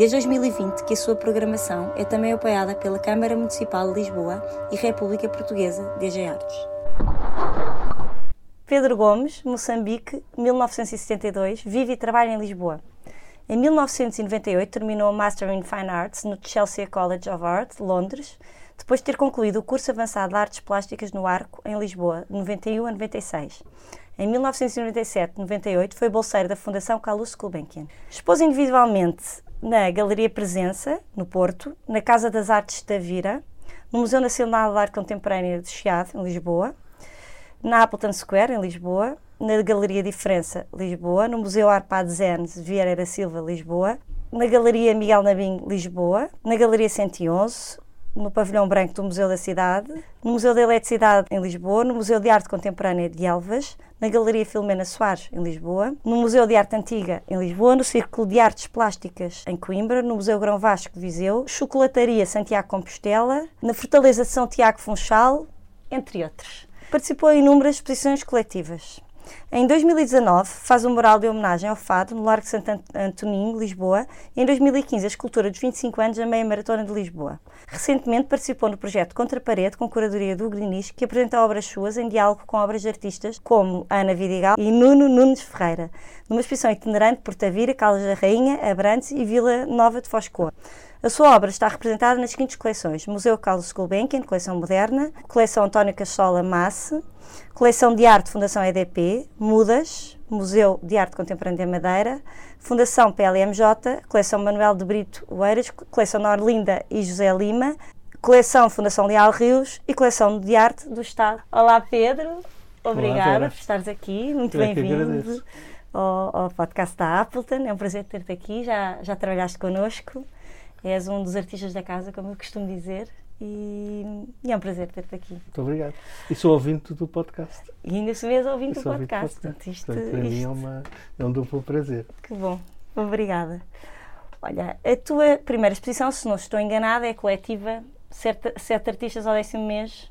Desde 2020 que a sua programação é também apoiada pela Câmara Municipal de Lisboa e República Portuguesa DG Artes. Pedro Gomes, Moçambique, 1972, vive e trabalha em Lisboa. Em 1998 terminou o Master in Fine Arts no Chelsea College of Art, Londres, depois de ter concluído o curso avançado de Artes Plásticas no Arco, em Lisboa, de 91 a 96. Em 1997-98 foi bolseiro da Fundação Carlos Gulbenkian. Expôs individualmente na Galeria Presença, no Porto, na Casa das Artes da Vira, no Museu Nacional de Arte Contemporânea de Chiado, em Lisboa, na Appleton Square, em Lisboa, na Galeria Diferença, Lisboa, no Museu Arpad Zenes, Vieira da Silva, Lisboa, na Galeria Miguel Nabim, Lisboa, na Galeria 111, no Pavilhão Branco do Museu da Cidade, no Museu da Eletricidade em Lisboa, no Museu de Arte Contemporânea de Elvas, na Galeria Filomena Soares em Lisboa, no Museu de Arte Antiga em Lisboa, no Círculo de Artes Plásticas em Coimbra, no Museu Grão Vasco Viseu, Chocolataria Santiago Compostela, na Fortaleza São Tiago Funchal, entre outros. Participou em inúmeras exposições coletivas. Em 2019, faz um mural de homenagem ao Fado no Largo Santo Antoninho, Lisboa, e em 2015 a escultura dos 25 anos da Meia Maratona de Lisboa. Recentemente participou no projeto Contra Parede, com curadoria do Grinis, que apresenta obras suas em diálogo com obras de artistas como Ana Vidigal e Nuno Nunes Ferreira, numa exposição itinerante por Tavira, Caldas da Rainha, Abrantes e Vila Nova de Foscoa. A sua obra está representada nas seguintes coleções: Museu Carlos Gulbenkian, coleção moderna, coleção António Cachola Masse, coleção de arte Fundação EDP, Mudas, Museu de Arte Contemporânea de Madeira, Fundação PLMJ, coleção Manuel de Brito Oeiras, coleção Norlinda e José Lima, coleção Fundação Leal Rios e coleção de arte do Estado. Olá Pedro, obrigada Olá, por estares aqui, muito bem-vindo ao, ao, podcast da Appleton, é um prazer ter-te aqui, já, já trabalhaste connosco. És um dos artistas da casa, como eu costumo dizer, e, e é um prazer ter-te aqui. Muito obrigado. E sou ouvinte do podcast. E ainda sou mesmo ouvinte do podcast. Podcast. Isto, Portanto, para isto... mim é, uma, é um duplo prazer. Que bom. Obrigada. Olha, a tua primeira exposição, se não estou enganada, é coletiva Sete, sete Artistas ao décimo mês.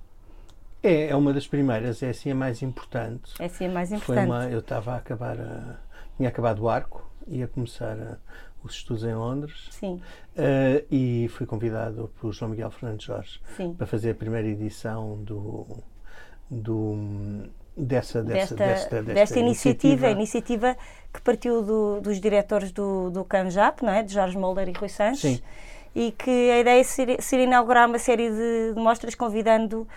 É, é uma das primeiras, é assim a mais importante. É assim a mais importante. Foi uma, eu estava a acabar, a, tinha acabado o arco, ia começar a, os estudos em Londres. Sim. Uh, e fui convidado por João Miguel Fernandes Jorge Sim. para fazer a primeira edição do, do dessa, dessa, desta, desta, desta, desta iniciativa, iniciativa, iniciativa que partiu do, dos diretores do, do CANJAP, não é? de Jorge Molder e Rui Sanches, Sim. e que a ideia seria, seria inaugurar uma série de, de mostras convidando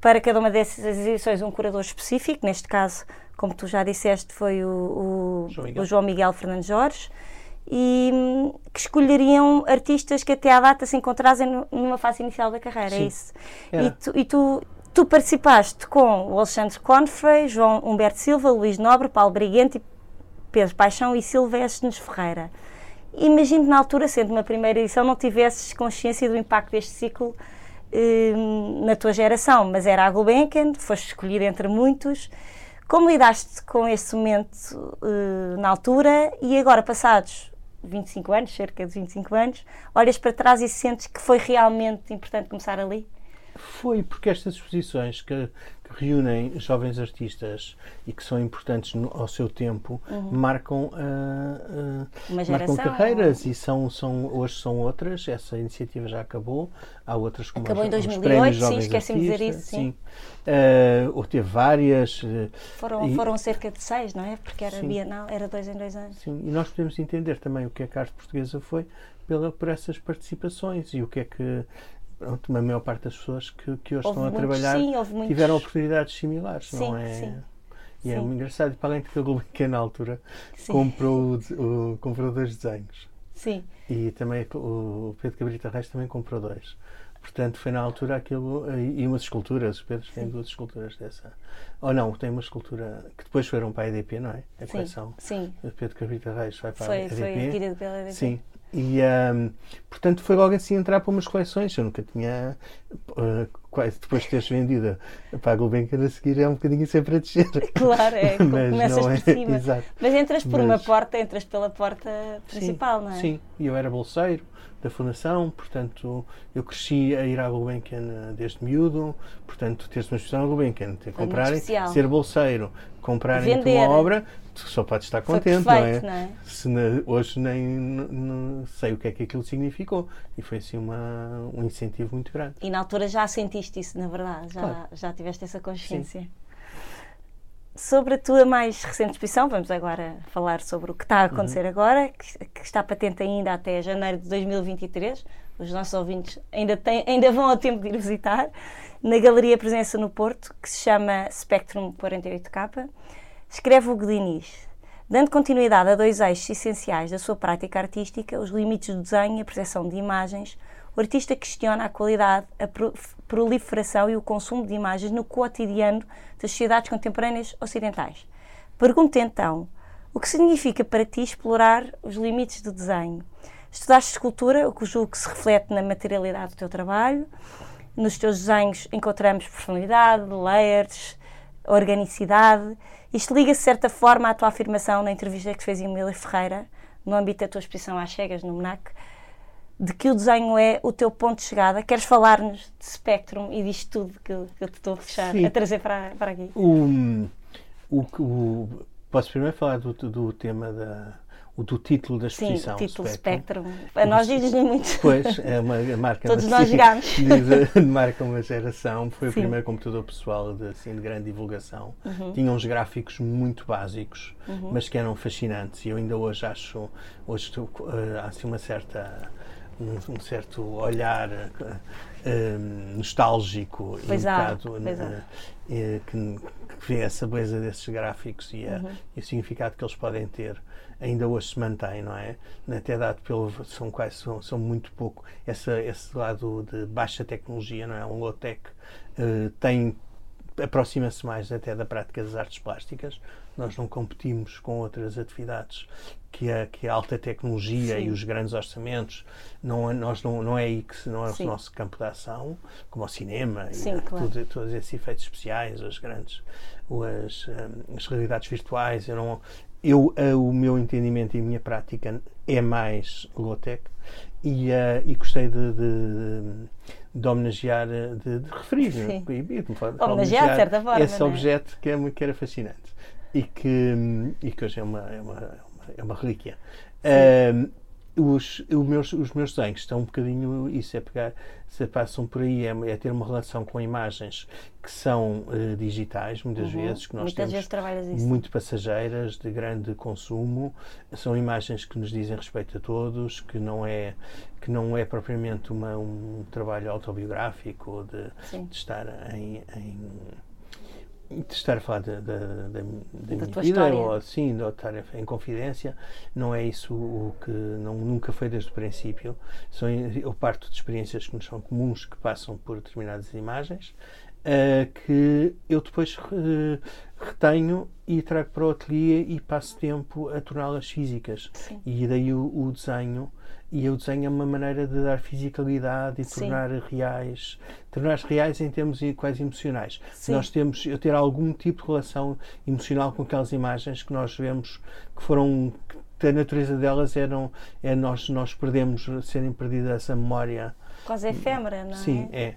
para cada uma dessas edições um curador específico, neste caso, como tu já disseste, foi o, o, João, Miguel. o João Miguel Fernandes Jorge, e hum, que escolheriam artistas que até à data se encontrassem numa fase inicial da carreira, é Sim. é isso. E, tu, e tu, tu, participaste com o Alexandre Confrey, João Humberto Silva, Luís Nobre, Paulo Briguente, Pedro Paixão e Silvestres Ferreira. Imagino que na altura, sendo uma primeira edição, não tivesses consciência do impacto deste ciclo hum, na tua geração, mas era a Gulbenkian, foste escolhido entre muitos. Como lidaste com esse momento uh, na altura e agora, passados 25 anos, cerca de 25 anos, olhas para trás e sentes que foi realmente importante começar ali? Foi, porque estas exposições que, que reúnem jovens artistas e que são importantes no, ao seu tempo uhum. marcam, uh, uh, marcam carreiras ou... e são, são, hoje são outras. Essa iniciativa já acabou. Há outras como Acabou os, em 2008, sim, esqueci-me de dizer isso. Sim. sim. Uh, teve várias. Foram, e, foram cerca de seis, não é? Porque era sim. bienal, era dois em dois anos. Sim, e nós podemos entender também o que é que a arte portuguesa foi pela, por essas participações e o que é que pronto, a maior parte das pessoas que, que hoje houve estão a trabalhar sim, tiveram oportunidades similares, sim, não é? Sim. E é engraçado, e para além de que a Gulbenkian na altura comprou, o, o, comprou dois desenhos. Sim. E também o Pedro Cabrita Reis também comprou dois. Portanto, foi na altura aquilo. E umas esculturas, os Pedros têm duas esculturas dessa. Ou não, tem uma escultura que depois foram para a EDP, não é? A coleção. Sim. O Pedro Cabrita Reis vai para foi, a EDP. Foi adquirido pela EDP. Sim. E, um, portanto, foi logo assim entrar para umas coleções. Eu nunca tinha. Uh, depois de teres vendido para a Gulbenkian a seguir, é um bocadinho sempre a descer. Claro, é. Mas começas não é, por cima. Exato. Mas entras por Mas, uma porta, entras pela porta principal, sim, não é? Sim, e eu era bolseiro da Fundação, portanto, eu cresci a ir à Gulbenkian desde miúdo, portanto, teres uma exposição à Gulbenkian, ter comprarem, ser bolseiro, comprarem a tua obra, só podes estar contente, perfeito, não é? Não é? Se na, hoje nem não sei o que é que aquilo significou e foi assim uma, um incentivo muito grande. E na altura já sentiste isso, na verdade, já, claro. já tiveste essa consciência. Sim. Sobre a tua mais recente exposição, vamos agora falar sobre o que está a acontecer uhum. agora, que, que, está patente ainda até janeiro de 2023. Os nossos ouvintes ainda, têm, ainda vão ao tempo de ir visitar, na Galeria Presença no Porto, que se chama Spectrum 48K. Escreve o Diniz. Dando continuidade a dois eixos essenciais da sua prática artística, os limites do desenho e a percepção de imagens, o artista questiona a qualidade, a proliferação e o consumo de imagens no cotidiano das sociedades contemporâneas ocidentais. Pergunta então, o que significa para ti explorar os limites do desenho? Estudaste escultura, o que julgo que se reflete na materialidade do teu trabalho. Nos teus desenhos encontramos profundidade, layers, organicidade. Isto liga-se de certa forma à tua afirmação na entrevista que fez em Emília Ferreira, no âmbito da tua exposição às cegas no MNAC, de que o desenho é o teu ponto de chegada. Queres falar-nos de Spectrum e disto tudo que, que eu te estou a fechar, Sim. a trazer para, para aqui? O, o, o, posso primeiro falar do, do tema da, o do título da exposição. Sim, o título Spectrum. Spectrum. A nós diz-lhe muito. Pois, é uma marca. Todos nós jogámos. marca uma geração. Foi Sim. o primeiro computador pessoal de, assim, de grande divulgação. Uhum. Tinha uns gráficos muito básicos, uhum. mas que eram fascinantes. E eu ainda hoje acho, hoje estou, uh, há assim uma certa um, um certo olhar uh, nostálgico pois e um há, bocado uh, que, que, vê essa beleza desses gráficos e, a, uhum. e, o significado que eles podem ter ainda hoje se mantém, não é? Até dado pelo são quase são, são muito pouco essa esse lado de baixa tecnologia, não é? Um low tech uh, tem aproxima-se mais até da prática das artes plásticas. Nós não competimos com outras atividades que a, que a alta tecnologia Sim. e os grandes orçamentos não, é, nós não, não é aí que não é Sim. o nosso campo de ação, como o cinema Sim, e claro. tudo, todos esses efeitos especiais, as grandes as, um, as realidades virtuais. Eu não, eu, uh, o meu entendimento e a minha prática é mais low-tech e, uh, e gostei de, de, de homenagear, de, de referir, Sim. E, de, de homenagear, de certa forma, esse é? objeto que, é, que era fascinante e que, e que hoje é uma, é uma, é uma relíquia. Uh, os, os, meus, os meus desenhos estão um bocadinho isso, é pegar, se passam por aí, é, é ter uma relação com imagens que são uh, digitais, muitas uhum. vezes, que nós muitas temos muito passageiras, de grande consumo, são imagens que nos dizem respeito a todos, que não é, que não é propriamente uma, um trabalho autobiográfico de, de estar em, em de estar a falar da, da, da, da minha vida história. ou assim, de estar em confidência, não é isso o que não, nunca foi desde o princípio. São, eu parto de experiências que nos são comuns, que passam por determinadas imagens, uh, que eu depois uh, retenho e trago para o ateliê e passo tempo a torná-las físicas. Sim. E daí o, o desenho e o desenho é uma maneira de dar fisicalidade e Sim. tornar reais, tornar reais em termos quase emocionais. Sim. Nós temos, eu ter algum tipo de relação emocional com aquelas imagens que nós vemos que foram que a natureza delas eram é nós nós perdemos serem perdida essa memória quase efêmera, não é? Sim, é.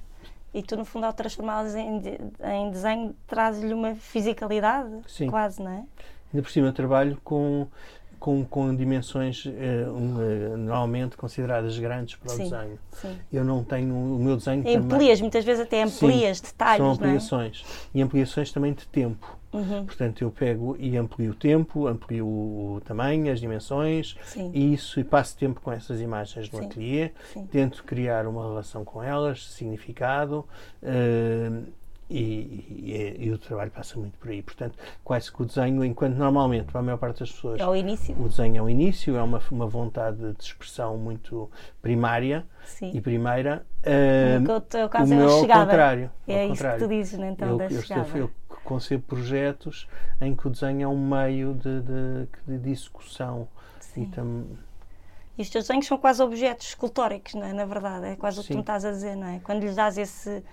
E tu, no fundo, ao transformá-las em, em desenho, trazes-lhe uma fisicalidade, Sim. quase, não é? Ainda por cima, eu trabalho com com, com dimensões uh, um, uh, normalmente consideradas grandes para sim, o desenho. Sim. Eu não tenho o meu desenho amplias, muitas vezes até amplias sim, detalhes. São é? ampliações. É? E ampliações também de tempo. Uhum. Portanto, eu pego e amplio o tempo, amplio o tamanho, as dimensões, e isso e passo tempo com essas imagens no ateliê, tento criar uma relação com elas, significado. Uh, e, e, e, o trabalho passa muito por aí. Portanto, quase que o desenho, enquanto normalmente para a maior parte das pessoas é o início, o desenho é o início, é uma, uma vontade de expressão muito primária Sim. e primeira. Uh, no teu caso o é meu ao contrário. É ao isso contrário. que tu dizes, né, então, eu, da eu, chegada. Eu, eu concebo projetos em que o desenho é um meio de, de, de discussão. Sim. E tam, E os teus desenhos são quase objetos escultóricos, não é? Na verdade, é quase Sim. o que tu me estás a dizer, não é? Quando lhes dás esse,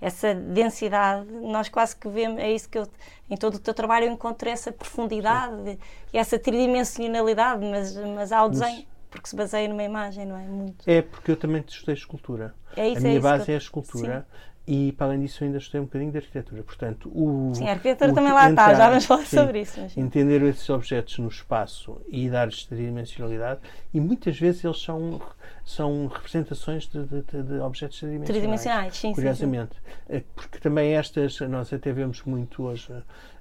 essa densidade, nós quase que vemos, é isso que eu, em todo o teu trabalho eu encontro essa profundidade Sim. e essa tridimensionalidade, mas, mas há o desenho, porque se baseia numa imagem, não é? Muito. É, porque eu também estudei escultura. É isso, a minha é base é a escultura. Sim e para além disso ainda estudei um bocadinho de arquitetura. Portanto, o, sim, a arquitetura o, também lá entrar, está, já vamos falar sim, sobre isso. Mas... Entender esses objetos no espaço e dar-lhes tridimensionalidade e muitas vezes eles são, são representações de, de, de objetos tridimensionais. Tridimensionais, sim, Curiosamente. Sim, sim. Eh, porque também estas, nós até vemos muito hoje,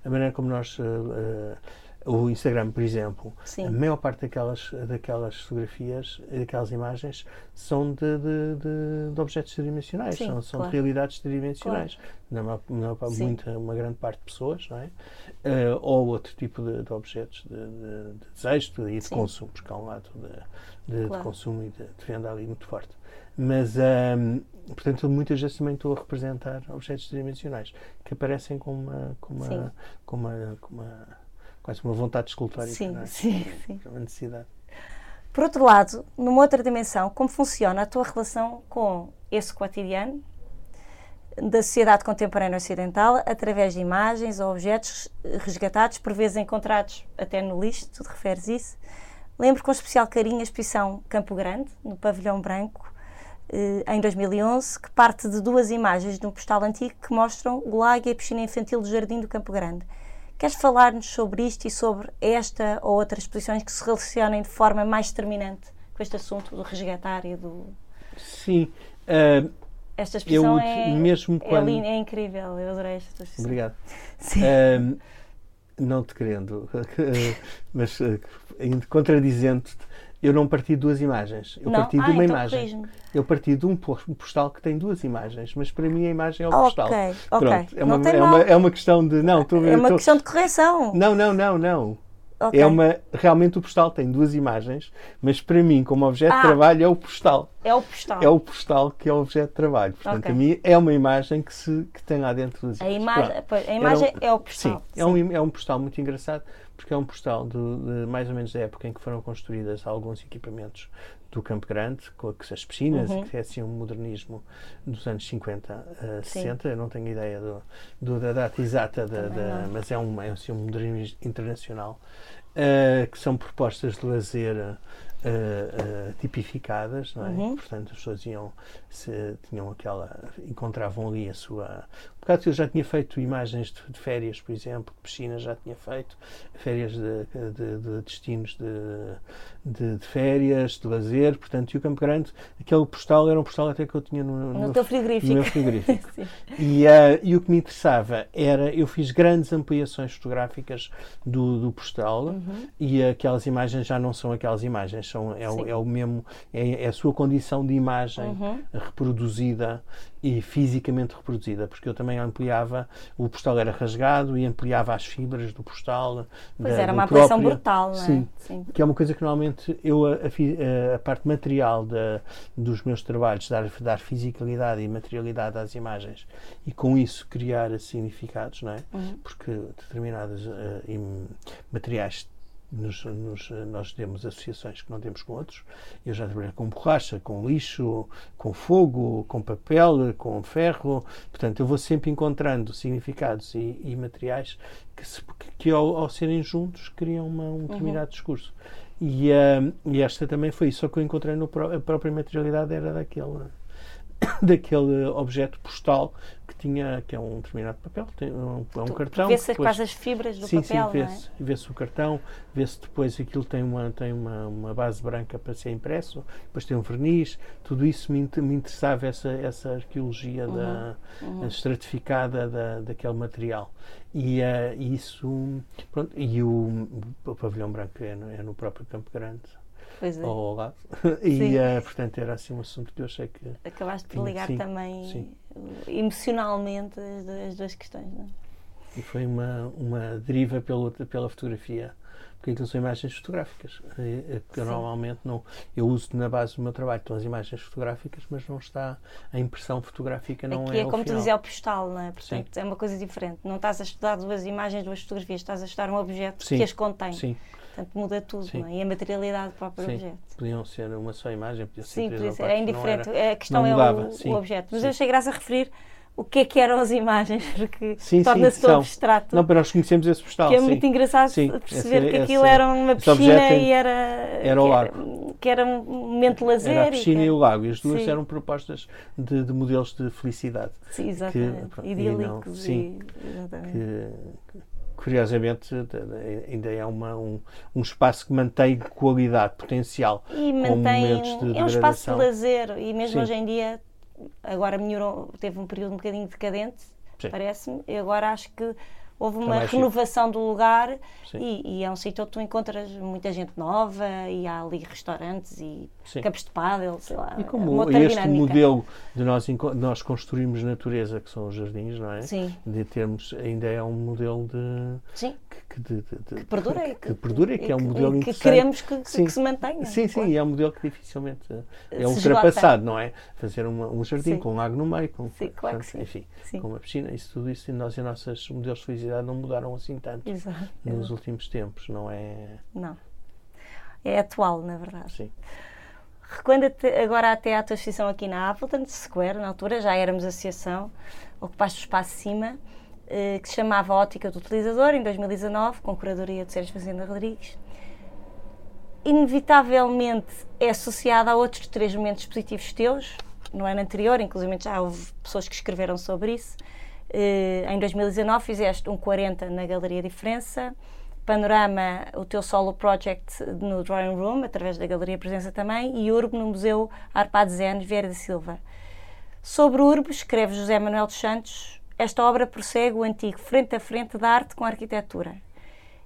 a maneira como nós uh, uh, o Instagram, por exemplo, Sim. a maior parte daquelas, daquelas fotografias, daquelas imagens, são de, de, de, de objetos tridimensionais, Sim, são, são claro. de realidades tridimensionais. Claro. Não, não, muita, uma grande parte de pessoas, não é? Uh, ou outro tipo de, objetos de desejo e de Sim. consumo, porque há um lado de, claro. consumo e de, venda ali muito forte. Mas, um, ehm, portanto, muitas vezes também estou a representar objetos tridimensionais que aparecem com uma, com uma, com uma, com uma quase uma vontade escultórica. Sim, é? sim, sim. Uma necessidade. Por outro lado, numa outra dimensão, como funciona a tua relação com esse cotidiano da sociedade contemporânea ocidental através de imagens ou objetos resgatados, por vezes encontrados até no lixo, tu te referes isso. Lembro com especial carinho a exposição Campo Grande, no Pavilhão Branco, eh, em 2011, que parte de duas imagens de um postal antigo que mostram o lago e a piscina infantil do Jardim do Campo Grande. Queres falar-nos sobre isto e sobre esta ou outras exposições que se relacionem de forma mais determinante com este assunto do resgatar e do. Sim. Uh, esta exposição eu, é, mesmo é quando... é, incrível, eu adorei esta exposição. Obrigado. Sim. Uh, não te querendo, mas uh, contradizendo-te, eu não parti de duas imagens. Eu não? parti ah, de uma então imagem. Eu parti de um postal que tem duas imagens, mas para mim a imagem é o postal. Ok, ok. Pronto, é, uma, é, uma, é uma questão de. Não, tô, é uma tô, questão de correção. Não, não, não, não. Okay. É uma, realmente o postal tem duas imagens, mas para mim, como objeto ah, de trabalho, é o postal. É o postal. É o postal que é o objeto de trabalho. Portanto, okay. a mim é uma imagem que, se, que tem lá dentro duas a imagem. A imagem um, é o postal. Sim, sim, É, um, é um postal muito engraçado, porque é um postal de, de, mais ou menos da época em que foram construídas alguns equipamentos do Campo Grande, com as piscinas, uhum. que é assim um modernismo dos anos 50 a 60. Eu não tenho ideia do, do da data exata, da, da, mas é um, é assim, um modernismo internacional, uh, que são propostas de lazer uh, uh, tipificadas, não é? Uhum. Portanto, as pessoas iam, se, tinham aquela, encontravam ali a sua. Por causa que eu já tinha feito imagens de, de férias, por exemplo, de piscinas já tinha feito, férias de, de, de destinos de, férias, de lazer, portanto, e o Campo Grande, aquele postal era um postal até que eu tinha no, no, no teu frigorífico. No meu frigorífico. e, uh, e o que me interessava era, eu fiz grandes ampliações fotográficas do, do postal uhum. e aquelas imagens já não são aquelas imagens, são, é, o, é o mesmo, é, é, a sua condição de imagem uhum. Reproduzida e fisicamente reproduzida, porque eu também ampliava, o postal era rasgado e ampliava as fibras do postal. Pois da, era uma ampliação brutal, não é? Sim, Sim, que é uma coisa que normalmente eu, a, a, a parte material da, dos meus trabalhos, dar, dar fisicalidade e materialidade às imagens e com isso criar significados, não é? Uhum. Porque determinados uh, materiais nos, nos, nós temos associações que não temos com outros. Eu já trabalhei com borracha, com lixo, com fogo, com papel, com ferro. Portanto, eu vou sempre encontrando significados e, e materiais que, se, que ao, ao, serem juntos, criam uma, um determinado uhum. discurso. E, uh, e, esta também foi isso, só que eu encontrei no, a própria materialidade era daquele, daquele objeto postal tinha, que é um determinado papel, tem um, é um tu, cartão. Vê-se depois, quase as fibras do sim, papel, sim, vê-se, é? vê-se o cartão, vê-se depois aquilo tem uma, tem uma, uma base branca para ser impresso, depois tem um verniz, tudo isso me, me interessava, essa, essa arqueologia uhum, da, uhum. estratificada da, daquele material. E uh, isso, pronto, e o, o pavilhão branco é no, é no próprio Campo Grande pois é. ao lado. e, uh, portanto, era assim um assunto que eu achei que. Acabaste por ligar sim, também sim. emocionalmente as, as duas questões, não é? E foi uma, uma deriva pelo, pela fotografia porque aquilo são imagens fotográficas. Eh, que eu normalmente não. Eu uso na base do meu trabalho estão as imagens fotográficas, mas não está. A impressão fotográfica não Aqui é. é como tu dizes, é o postal, não é? Portanto, Sim. é uma coisa diferente. Não estás a estudar duas imagens, duas fotografias, estás a estudar um objeto Sim. que as contém. Sim. Portanto, muda tudo, não é? E a materialidade do próprio Sim. objeto. Podiam ser uma só imagem, podia ser Sim, três podia ser. É não indiferente. era- a questão não é o, sim, o objeto. Mas sim. eu achei graça a referir o que é que eram as imagens, porque Sim, sim, torna-se tão abstrato. Não, para nós conhecemos esse postal. que é sim. muito engraçado Sim, perceber esse- que aquilo esse- era uma piscina objeto e era, era o que lago. que era um momento de lazer. Era a piscina que e o lago, e as duas Sim. eram propostas de, de modelos de felicidade. Sim, exatamente. pronto, e Idílicos. não- e- sim. exatamente. que, que, curiosamente ainda é uma, um, um espaço que mantém qualidade, potencial. E mantém. de é um espaço de lazer e mesmo Sim. hoje em dia, agora melhorou, teve um período um bocadinho decadente, parece-me, e agora acho que houve Está uma chique. renovação do lugar e, e é um sítio onde tu encontras muita gente nova e há ali restaurantes e Sim. campos de pádel, sei lá. E como outra este dinâmica. modelo de nós, nós construirmos natureza, que são os jardins, não é? Sim, De termos, ainda é um modelo de. sim, Que, de- de- de- que perdura e que, perdura e que é um modelo que queremos que, que- que se mantenha. Sim, sim, claro. e é um modelo que dificilmente eh, é ultrapassado, não é? Fazer uma- um jardim Sim. com um lago no meio, com, Sim, claro que portanto, sim. enfim, Sim. com uma piscina, isso tudo isso, e nós e nossos modelos de felicidade não mudaram assim tanto Exato. nos últimos tempos, não é? Não. É atual, na verdade. Sim. Quando até- agora até à tua exposição aqui na Appleton Square, na altura já éramos associação, ocupaste o espaço cima, eh, que se chamava Ótica do Utilizador, em 2019, com curadoria de Sérgio Fazenda Rodrigues. Inevitavelmente é associada a outros três momentos positivos teus, no ano anterior, inclusive já houve pessoas que escreveram sobre isso. Eh, em 2019 fizeste um 40 na Galeria Diferença, Panorama, o teu solo project no Drawing Room, através da Galeria Presença também, e Urbo no Museu Arpad Zen Vieira da Silva. Sobre Urbo, escreve José Manuel dos Santos, esta obra prossegue o antigo frente a frente da arte com a arquitetura.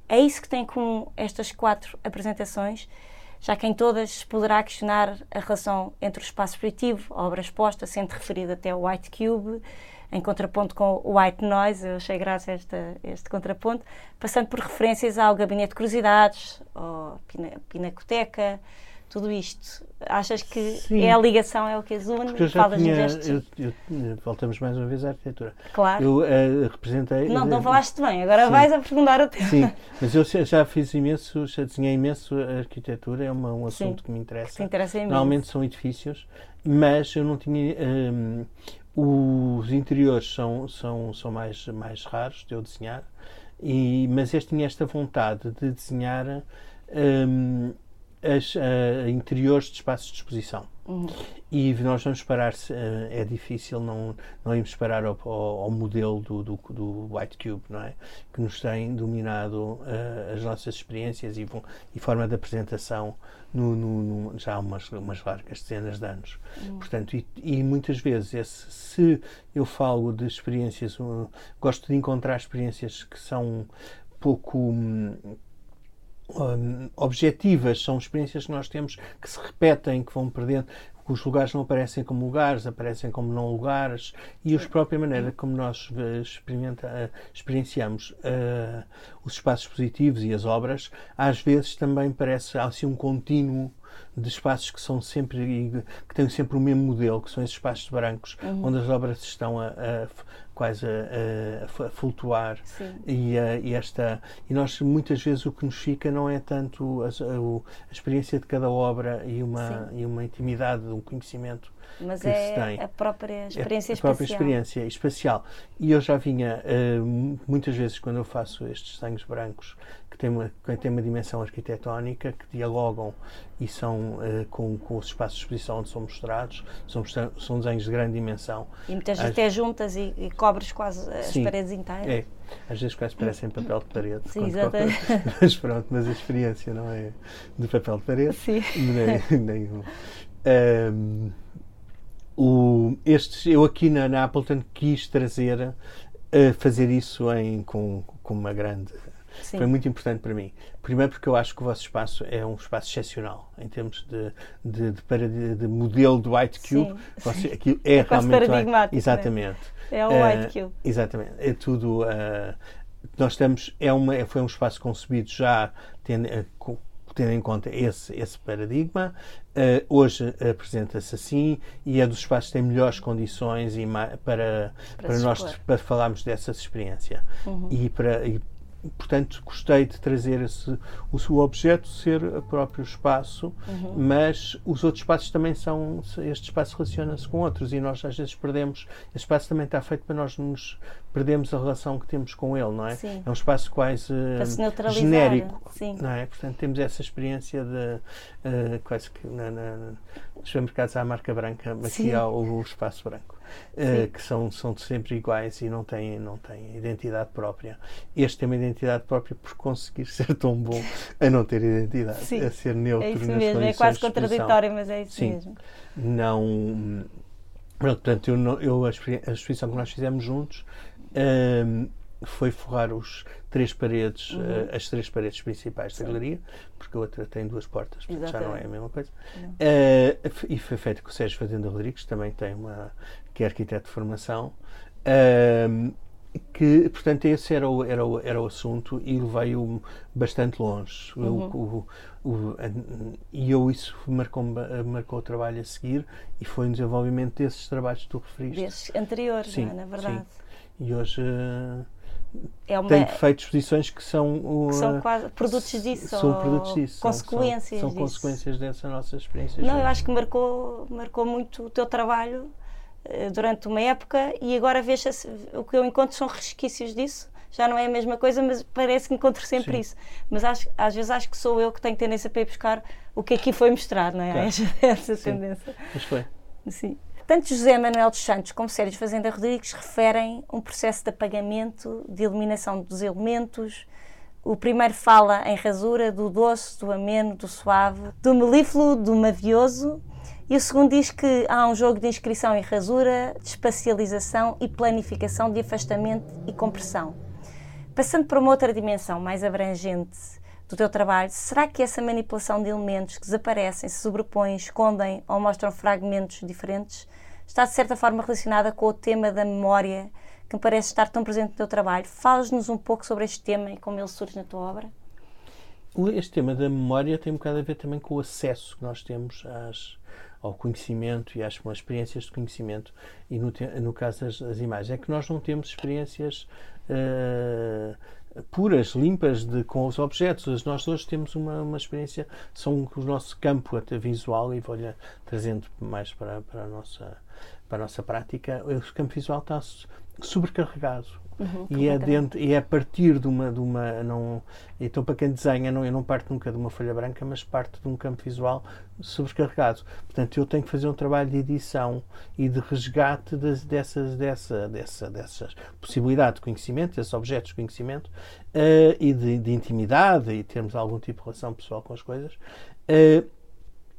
É isso que tem em comum estas quatro apresentações, já que em todas poderá questionar a relação entre o espaço expositivo, a obra exposta, sendo referido até ao White Cube, em contraponto com o White Noise, eu achei graça esta, este contraponto, passando por referências ao Gabinete de Curiosidades, pina, Pinacoteca, tudo isto. Achas que Sim. é a ligação, é o que as une? Porque eu já Falas tinha. eu- eu- voltamos mais uma vez à arquitetura. Claro. Eu eh, representei. Não, não eh, falaste bem, agora Sim. vais aprofundar o tema. Sim, mas eu já- fiz imenso, já desenhei imenso a arquitetura, é uma- um assunto Sim, que me interessa. Te interessa imenso. Normalmente são edifícios, mas eu não tinha. hum, os interiores são, são, são mais, mais raros de eu desenhar, e, mas este tinha esta vontade de desenhar hum, as, ah, interiores de espaços de exposição. Uhum. E nós vamos parar, eh, é difícil não, não irmos parar ao, ao- modelo do, do, do White Cube, não é? Que nos tem dominado eh, as nossas experiências e, e forma de apresentação no, no- no- já há umas, umas largas dezenas de anos. Portanto, e, e muitas vezes, esse- se eu falo de experiências, uh, gosto de encontrar experiências que são pouco. hum, hum, objetivas, são experiências que nós temos que se repetem, que vão perdendo. Os lugares não aparecem como lugares, aparecem como não lugares, e a própria maneira como nós eh, experimenta, eh, experienciamos eh, os espaços positivos e as obras, às vezes também parece assim um contínuo de espaços que são sempre que têm sempre o mesmo modelo, que são esses espaços brancos, onde as obras estão a, a quase a, a- a flutuar Sim. e, eh, e esta e nós muitas vezes o que nos fica não é tanto a, a- a experiência de cada obra e uma e uma intimidade um conhecimento Mas que se tem. é a própria experiência é a própria espacial. experiência espacial e eu já vinha mu- muitas vezes quando eu faço estes desenhos brancos que têm uma, que têm uma dimensão arquitetónica que dialogam e são eh, com, com os espaços de exposição onde são mostrados são, são desenhos de grande dimensão E muitas vezes até juntas e, e cobres quase as Sim. paredes inteiras. É, às vezes quase parecem papel de parede. Sim, exatamente. Mas pronto, mas a experiência não é de papel de parede. Sim. Nem, nem o- estes, eu aqui na, na Appleton quis trazer, eh, fazer isso em, com, com uma grande. Sim. Foi muito importante para mim. Primeiro porque eu acho que o vosso espaço é um espaço excepcional em termos de, de, de, de modelo do White Cube. Sim. Você, aquilo é, É realmente paradigmático, né? Exatamente. É o Eh, White Cube. Exatamente. É tudo. eh, nós estamos. É uma, é- foi um espaço concebido já tendo, eh, co- tendo em conta esse, esse paradigma. Eh, hoje apresenta-se assim e é dos espaços que têm melhores condições e para, Para para, nós para falarmos dessa experiência. Uhum. E, para, e portanto, gostei de trazer esse, o seu objeto ser o próprio espaço, uhum. mas os outros espaços também são. Este espaço relaciona-se com outros e nós às vezes perdemos. Este espaço também está feito para nós nos perdemos a relação que temos com ele, não é? Sim. É um espaço quase uh, genérico, Sim. não é? Portanto, temos essa experiência de uh, quase que na, na, nos supermercados há a marca branca, mas aqui há o, o espaço branco. Uh, que são, são sempre iguais e não têm, não têm identidade própria. Este tem uma identidade própria por conseguir ser tão bom a não ter identidade, Sim. a ser neutro é isso mesmo, é quase contraditório, mas é isso Sim. mesmo. Não. Portanto, eu, eu a, exposição que nós fizemos juntos um, foi forrar os três paredes, uhum. uh, as três paredes principais Sim. da galeria, porque a outra tem duas portas, portanto já não é a mesma coisa. Uh, e foi feito com o Sérgio Fazenda Rodrigues, também tem uma que é arquiteto de formação. Uh, que, portanto, esse era o, era o, era o assunto e levei-o bastante longe. Uhum. O, o, e eu, isso marcou, marcou o trabalho a seguir e foi um desenvolvimento desses trabalhos que tu referiste. Desses anteriores, sim, é, na verdade. Sim. E hoje é uma... tenho feito exposições que são, uh, que são quase produtos disso. São produtos disso. Consequências. São, são, são consequências dessa nossa experiência. Não, eu acho que marcou, marcou muito o teu trabalho uh, durante uma época e agora vejo o que eu encontro são resquícios disso. Já não é a mesma coisa, mas parece que encontro sempre Sim. isso. Mas acho, às vezes acho que sou eu que tenho tendência para ir buscar o que aqui foi mostrado, não é? Claro. Essa Sim. tendência. Mas foi. Sim. Tanto José Manuel dos Santos como Sérgio Fazenda Rodrigues referem um processo de apagamento, de eliminação dos elementos. O primeiro fala em rasura do doce, do ameno, do suave, do melífluo, do mavioso. E o segundo diz que há um jogo de inscrição e rasura, de espacialização e planificação de afastamento e compressão. Passando para uma outra dimensão mais abrangente do teu trabalho, será que essa manipulação de elementos que desaparecem, se sobrepõem, escondem ou mostram fragmentos diferentes está de certa forma relacionada com o tema da memória que me parece estar tão presente no teu trabalho. Falas-nos um pouco sobre este tema e como ele surge na tua obra? Este tema da memória tem um bocado a ver também com o acesso que nós temos às, ao conhecimento e às, experiências de conhecimento e no, no caso das, das, imagens. É que nós não temos experiências uh, puras, limpas de, com os objetos. Nós hoje temos uma, uma experiência, são o nosso campo até visual e vou-lhe trazendo mais para, para a nossa para a nossa prática, o campo visual está sobrecarregado. Uhum, e, é dentro, e é a partir de uma. De uma não, então, para quem desenha, não, eu não parto nunca de uma folha branca, mas parto de um campo visual sobrecarregado. Portanto, eu tenho que fazer um trabalho de edição e de resgate das, dessas, dessa, dessa, dessas possibilidades de conhecimento, desses objetos de conhecimento uh, e de, de, intimidade e termos algum tipo de relação pessoal com as coisas. Uh,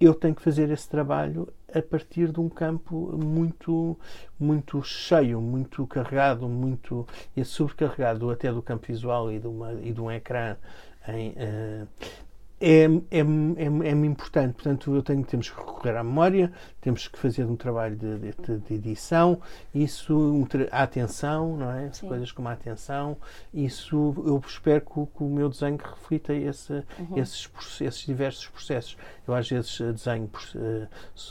eu tenho que fazer esse trabalho a partir de um campo muito muito cheio, muito carregado, muito sobrecarregado até do campo visual e de, uma, e de um ecrã em, uh, é, é, é, é importante. Portanto, eu tenho, temos que recorrer à memória, temos que fazer um trabalho de, de, de edição, isso, um, a atenção, não é? Sim. Coisas como a atenção, isso eu espero que, que o meu desenho reflita esse, uhum. esses, esses diversos processos. Eu às vezes desenho, uh,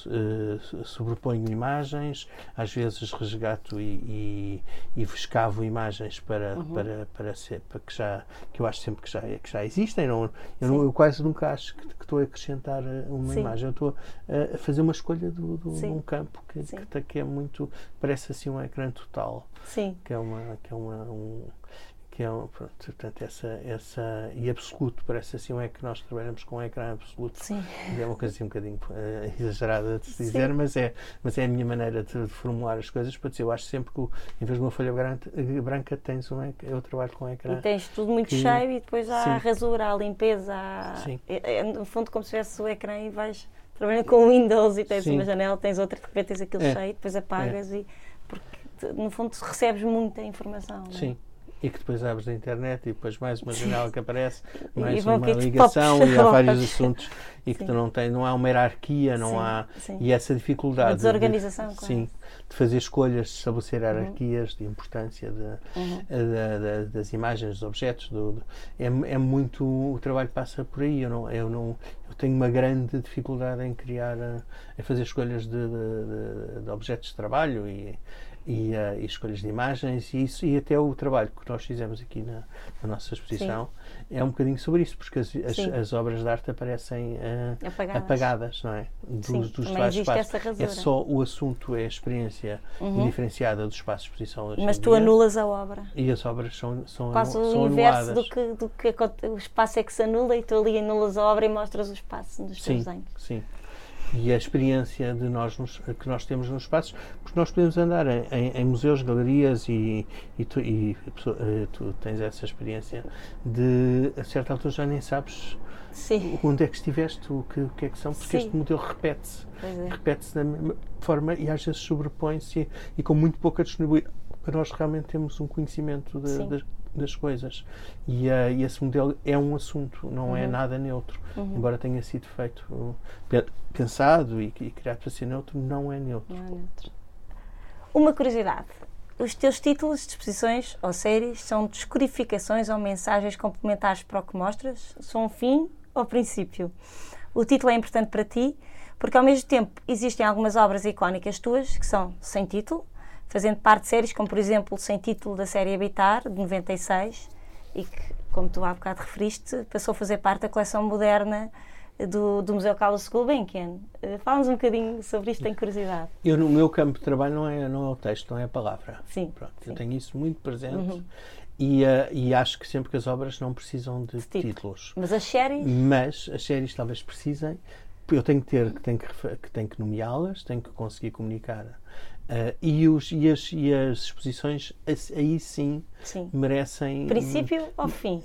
uh, sobreponho imagens, às vezes resgato e, e, e escavo imagens para, uhum. para, para, ser, para que, já, que eu acho sempre que já, que já existem. Não, eu, não, eu quase nunca acho que, que estou a acrescentar eh, uma Sim. imagem. Eu estou a, a, fazer uma escolha de um campo que, que, que, é muito. parece assim um ecrã total. Sim. Que é uma. Que é uma um, que é um, pronto, portanto, essa, essa, e absoluto, parece assim, um é que nós trabalhamos com um ecrã absoluto. Sim. É uma coisa assim um bocadinho uh, exagerada de se dizer, mas é, mas é a minha maneira de, de, formular as coisas para dizer, eu acho sempre que em vez de uma folha branca, branca tens um eu trabalho com um ecrã. E tens tudo muito que, cheio e depois há sim. a rasura, a limpeza, há, sim. É, é, no fundo como se tivesse o ecrã e vais trabalhando com Windows e tens sim. uma janela, tens outra, de repente tens aquilo é. cheio, depois apagas é. e porque no fundo recebes muita informação. É? Sim e que depois abres a internet e depois mais uma janela que aparece, mais uma ligação e há vários assuntos e que tu não tem, não há uma hierarquia, não sim, há sim. e essa dificuldade a desorganização, de, sim, de fazer escolhas, de estabelecer uhum. hierarquias, uhum. de importância de, uhum. de, de, das imagens, dos objetos, do, é, é muito o trabalho passa por aí. Eu não, eu não, eu tenho uma grande dificuldade em criar, em fazer escolhas de, objetos de trabalho e e, uh, e, escolhas de imagens e isso e até o trabalho que nós fizemos aqui na, na nossa exposição Sim. é um bocadinho sobre isso porque as, as, as obras de arte aparecem uh, apagadas. apagadas. não é dos, Sim, dos espaços é só o assunto é a experiência uhum. diferenciada do espaço de exposição mas tu anulas a obra e as obras são são quase o inverso do que, do que o espaço é que se anula e tu ali anulas a obra e mostras o espaço dos teus desenhos sim e a experiência de nós nos, que nós temos nos espaços, porque nós podemos andar em, em, museus, galerias e, e, tu, e uh, tu, tens essa experiência de a certa altura já nem sabes Sim. onde é que estiveste, o que, o que é que são, porque Sim. este modelo repete-se, é. repete-se da mesma forma e às vezes sobrepõe-se e, e, com muito pouca disponibilidade. Nós realmente temos um conhecimento de, de, das coisas. E, uh, e, esse modelo é um assunto, não é uhum. é nada neutro. Uhum. Embora tenha sido feito, uh, pensado e, e, criado para ser neutro, não é neutro. Não é neutro. Uma curiosidade. Os teus títulos de exposições ou séries são descodificações ou mensagens complementares para o que mostras? São um fim ou princípio? O título é importante para ti porque, ao mesmo tempo, existem algumas obras icónicas tuas que são sem título, fazendo parte de séries como, por exemplo, Sem Título da série Habitar, de 96, e que, como tu há bocado referiste, passou a fazer parte da coleção moderna do, do Museu Carlos Gulbenkian. Uh, Fala-nos um bocadinho sobre isto, tenho curiosidade. Eu, no meu campo de trabalho, não é, não é o texto, não é a palavra. Sim. Pronto, sim. Eu tenho isso muito presente. Uhum. E, uh, e, acho que sempre que as obras não precisam de, de títulos. Mas as séries? Mas as séries talvez precisem. Eu tenho que ter, que tenho que, que, tenho que nomeá-las, tenho que conseguir comunicar Uh, e, os, e, as, e as exposições aí sim, sim. merecem. Princípio ou fim?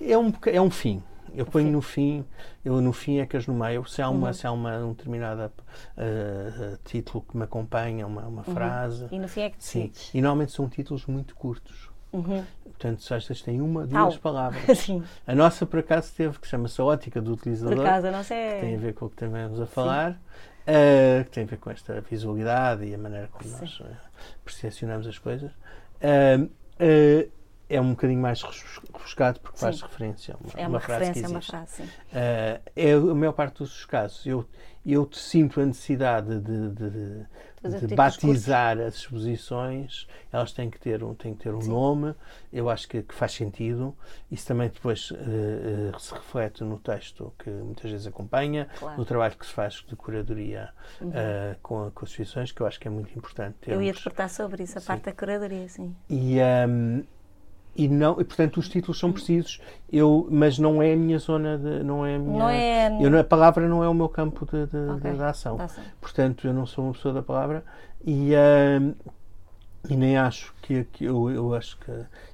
É um, é um fim. Eu ponho no fim, eu no fim é que as nomeio. Se há, uma, uhum. se há uma, um determinado uh, título que me acompanha, uma, uma uhum. frase. E no fim é que decides. Sim. E normalmente são títulos muito curtos. Uhum. Portanto, se estas têm uma, duas Au. palavras. Sim. A nossa, por acaso, teve, que chama-se a ótica do utilizador. Por acaso, a nossa é... Que tem a ver com o que estamos a falar. Sim uh, que tem a ver com esta visualidade e a maneira como Sim. nós uh, percepcionamos as coisas. Uh, é um bocadinho mais rebuscado porque sim. faz referência a uma, é uma, uma frase que existe. É uma frase, é a maior parte dos casos. Eu, eu sinto a necessidade de, de, de, de batizar as exposições, elas têm que ter um, têm que ter um nome, eu acho que, que, faz sentido. Isso também depois uh, uh, se reflete no texto que muitas vezes acompanha, claro. no trabalho que se faz de curadoria uhum. com, com, as exposições, que eu acho que é muito importante. Termos. Eu ia te perguntar sobre isso, a sim. parte da curadoria, sim. E, um, e não e portanto os títulos são precisos eu mas não é a minha zona de não é a minha não é... Eu, a palavra não é o meu campo de, de, okay. de, de ação portanto eu não sou uma pessoa da palavra e uh, e nem acho que, que eu, eu acho que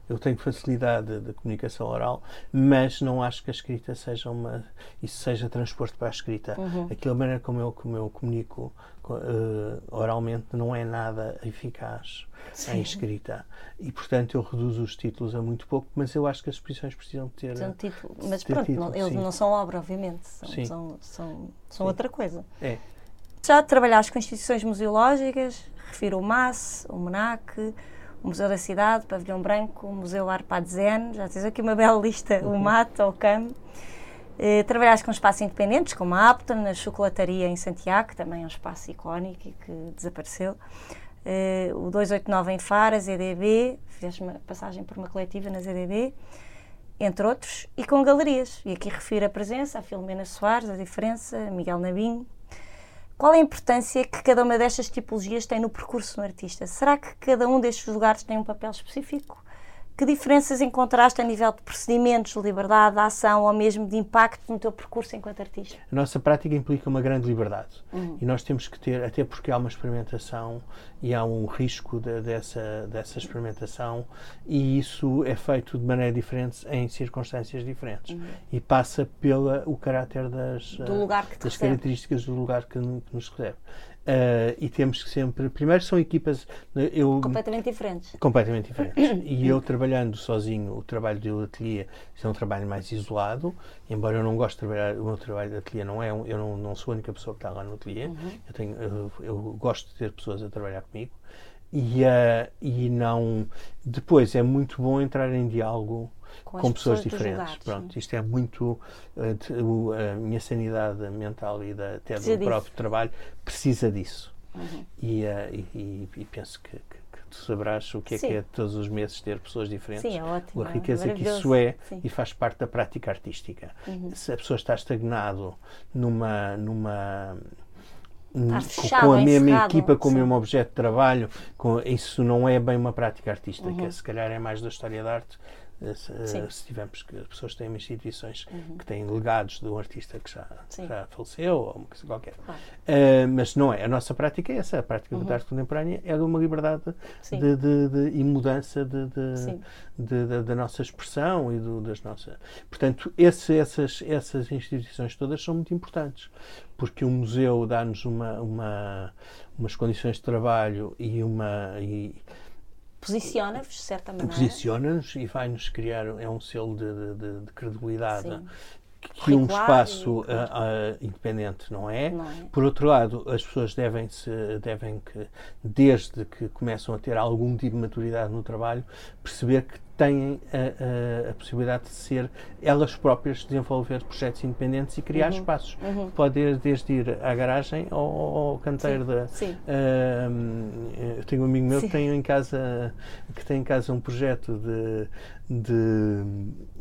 eu tenho facilidade de, comunicação oral, mas não acho que a escrita seja uma isso seja transporte para a escrita. Uhum. Aquela maneira como eu, como eu comunico uh, oralmente não é nada eficaz Sim. em escrita. E, portanto, eu reduzo os títulos a muito pouco, mas eu acho que as exposições precisam ter. São título. Mas ter pronto, título, não, eles não são obra, obviamente. São, sim. são, são, são outra coisa. É. Já trabalhaste com instituições museológicas, refiro o MAS, o MONAC, o Museu da Cidade, o Pavilhão Branco, o Museu Arpad Zen, já tens aqui uma bela lista, uhum. o MAT, o CAM. Eh, trabalhaste com espaços independentes, como a Apton, a Chocolataria em Santiago, que também é um espaço icónico e que desapareceu. Eh, o 289 em Faro, a ZDB, fizeste uma passagem por uma coletiva na ZDB, entre outros, e com galerias. E aqui refiro a presença, a Filomena Soares, a diferença, a Miguel Nabinho. Qual é a importância que cada uma destas tipologias tem no percurso do artista? Será que cada um destes lugares tem um papel específico? Que diferenças encontraste a nível de procedimentos, de liberdade, de ação ou mesmo de impacto no teu percurso enquanto artista? A nossa prática implica uma grande liberdade uhum. e nós temos que ter, até porque há uma experimentação e há um risco de, dessa, dessa experimentação e isso é feito de maneira diferente em circunstâncias diferentes uhum. e passa pelo caráter das, das características do lugar que, que nos recebe. Uh, e temos que sempre. Primeiro, são equipas. Eu, completamente diferentes. Completamente diferentes. e eu trabalhando sozinho, o trabalho do ateliê é um trabalho mais isolado, embora eu não goste de trabalhar. O meu trabalho de ateliê não é. Um, eu não, não sou a única pessoa que está lá no ateliê. Uhum. Eu, tenho, eu, eu, gosto de ter pessoas a trabalhar comigo. E, uh, e não. Depois, é muito bom entrar em diálogo com, com pessoas, pessoas diferentes. Pronto, isto é muito uh, a minha sanidade mental e da, até do próprio trabalho precisa disso. Uhum. E, uh, e, e, penso que, que, tu sabrás o que é Sim. que é todos os meses ter pessoas diferentes. Sim, é ótimo. A riqueza que isso é Sim. e faz parte da prática artística. Uhum. Se a pessoa está estagnado numa. numa fechado, com a mesma encerrado, equipa, com o mesmo objeto de trabalho, com, isso não é bem uma prática artística, uhum. se calhar é mais da história da arte se, se tivermos que as pessoas têm instituições uhum. que têm legados de um artista que já, já faleceu ou uma coisa qualquer. Claro. Uh, mas não é. A nossa prática é essa. A prática uhum. da arte contemporânea é de uma liberdade de, de, de, e mudança da nossa expressão e do, das nossas. Portanto, esse, essas, essas instituições todas são muito importantes porque o museu dá-nos uma, uma, umas condições de trabalho e uma. E, Posiciona-vos, de certa maneira. Posiciona-nos e vai-nos criar, é um selo de, de, de credibilidade Sim. que um espaço uh, uh, independente não é. não é. Por outro lado, as pessoas devem se devem que desde que começam a ter algum tipo de maturidade no trabalho perceber que têm a, a, a, possibilidade de ser elas próprias desenvolver projetos independentes e criar uhum. espaços. Uhum. Pode desde ir à garagem ao, ao canteiro da. Sim. Uh, eu tenho um amigo meu que tem em casa que tem em casa um projeto de de,